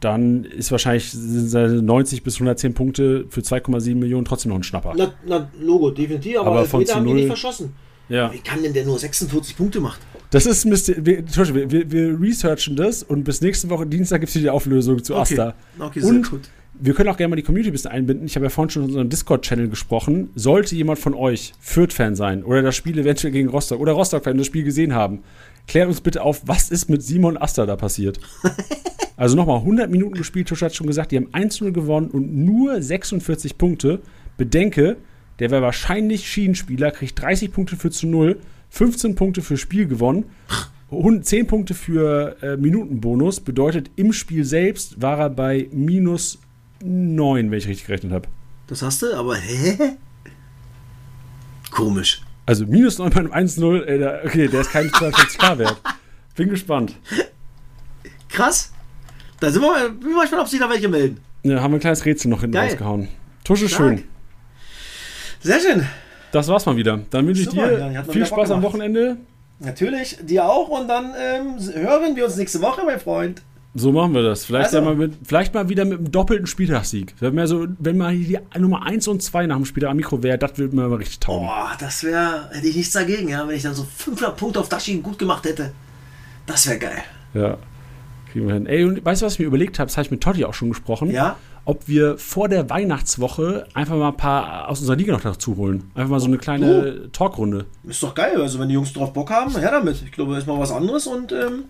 dann ist wahrscheinlich sind seine 90 bis 110 Punkte für 2,7 Millionen trotzdem noch ein Schnapper. Na, na Logo, definitiv, aber, Aber von Elfmeter zu haben die nicht verschossen. Ja, Wie kann denn der nur 46 Punkte macht? das ist Mist. Wir, Entschuldigung, wir, wir researchen das und bis nächste Woche Dienstag gibt es die Auflösung zu Asta. okay Und wir können auch gerne mal die Community ein bisschen einbinden. Ich habe ja vorhin schon in unserem Discord-Channel gesprochen. Sollte jemand von euch Fürth-Fan sein oder das Spiel eventuell gegen Rostock oder Rostock-Fan das Spiel gesehen haben, klärt uns bitte auf, was ist mit Simon Asta da passiert. [LAUGHS] also nochmal, 100 Minuten gespielt, Tusch hat schon gesagt, die haben 1-0 gewonnen und nur 46 Punkte. Bedenke, der wäre wahrscheinlich Schienenspieler, kriegt 30 Punkte für zu 0, 15 Punkte für Spiel gewonnen. 10 Punkte für äh, Minutenbonus bedeutet, im Spiel selbst war er bei minus 9, wenn ich richtig gerechnet habe. Das hast du, aber hä? Komisch. Also minus 9 bei einem 1-0, ey, der, okay, der ist kein 42k wert. Bin gespannt. Krass. Da sind wir mal, bin mal gespannt, ob sich da welche melden. Ja, haben wir ein kleines Rätsel noch hinten Geil. rausgehauen. Tusche Stark. schön. Sehr schön. Das war's mal wieder. Dann wünsche ich Super, dir viel Spaß am. Wochenende. Natürlich, dir auch und dann ähm, hören wir uns nächste Woche, mein Freund. So machen wir das. Vielleicht, Also. mal mit, vielleicht mal wieder mit einem doppelten Spieltagssieg. Wenn, so, wenn mal hier die Nummer 1 und 2 nach dem Spiel am Mikro wäre, das würde mir aber richtig taugen. Boah, das wäre, hätte ich nichts dagegen, ja, wenn ich dann so 500 Punkte auf Dashi gut gemacht hätte. Das wäre geil. Ja. Kriegen wir hin. Ey, und weißt du, was ich mir überlegt habe? Das habe ich mit Totti auch schon gesprochen. Ja? Ob wir vor der Weihnachtswoche einfach mal ein paar aus unserer Liga noch dazu holen. Einfach mal so eine kleine Talkrunde. Ist doch geil. Also, wenn die Jungs drauf Bock haben, her damit. Ich glaube, das ist mal was anderes und ähm,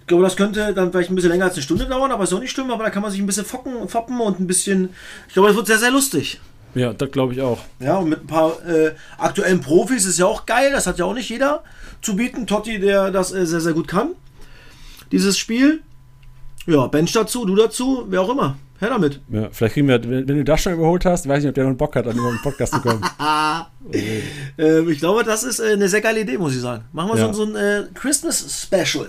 ich glaube, das könnte dann vielleicht ein bisschen länger als eine Stunde dauern, aber ist auch nicht schlimm. Aber da kann man sich ein bisschen focken, foppen und ein bisschen. Ich glaube, das wird sehr, sehr lustig. Ja, das glaube ich auch. Ja, und mit ein paar äh, aktuellen Profis ist ja auch geil. Das hat ja auch nicht jeder zu bieten. Totti, der das äh, sehr, sehr gut kann. Dieses Spiel. Ja, Bench dazu, du dazu, wer auch immer. Her damit. Ja, vielleicht kriegen wir, wenn, wenn du das schon überholt hast, weiß ich nicht, ob der noch Bock hat, an den Podcast zu kommen. [LAUGHS] Ähm, ich glaube, das ist äh, eine sehr geile Idee, muss ich sagen. Machen wir Ja. so, so ein äh, Christmas-Special.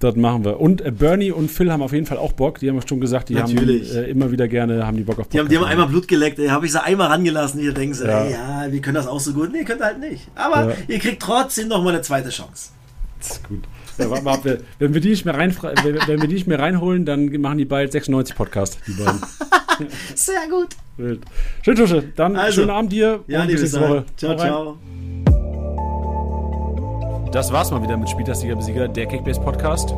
das machen wir. Und äh, Bernie und Phil haben auf jeden Fall auch Bock. Die haben schon gesagt, die Natürlich. haben äh, immer wieder gerne, haben die Bock auf Die haben, die haben Podcast. einmal Blut geleckt. Habe ich sie einmal rangelassen. Ihr denkt so, Ja. ey, ja, wir können das auch so gut. Nee, könnt ihr halt nicht. Aber Ja. ihr kriegt trotzdem noch mal eine zweite Chance. Das ist gut. Ja, warte mal ab, wenn, wir die nicht mehr rein, wenn, wir- die nicht mehr reinholen, dann machen die bald 96 Podcast, die beiden. [LAUGHS] Sehr gut. Wild. Schön, Tusche. Dann Also. schönen Abend dir Ja, und bis liebe nächste Woche. Ciao, ciao. Das war's mal wieder mit Spieltastiger Besieger, der Kickbase Podcast.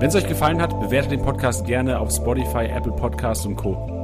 Wenn es euch gefallen hat, bewertet den Podcast gerne auf Spotify, Apple Podcasts und Co.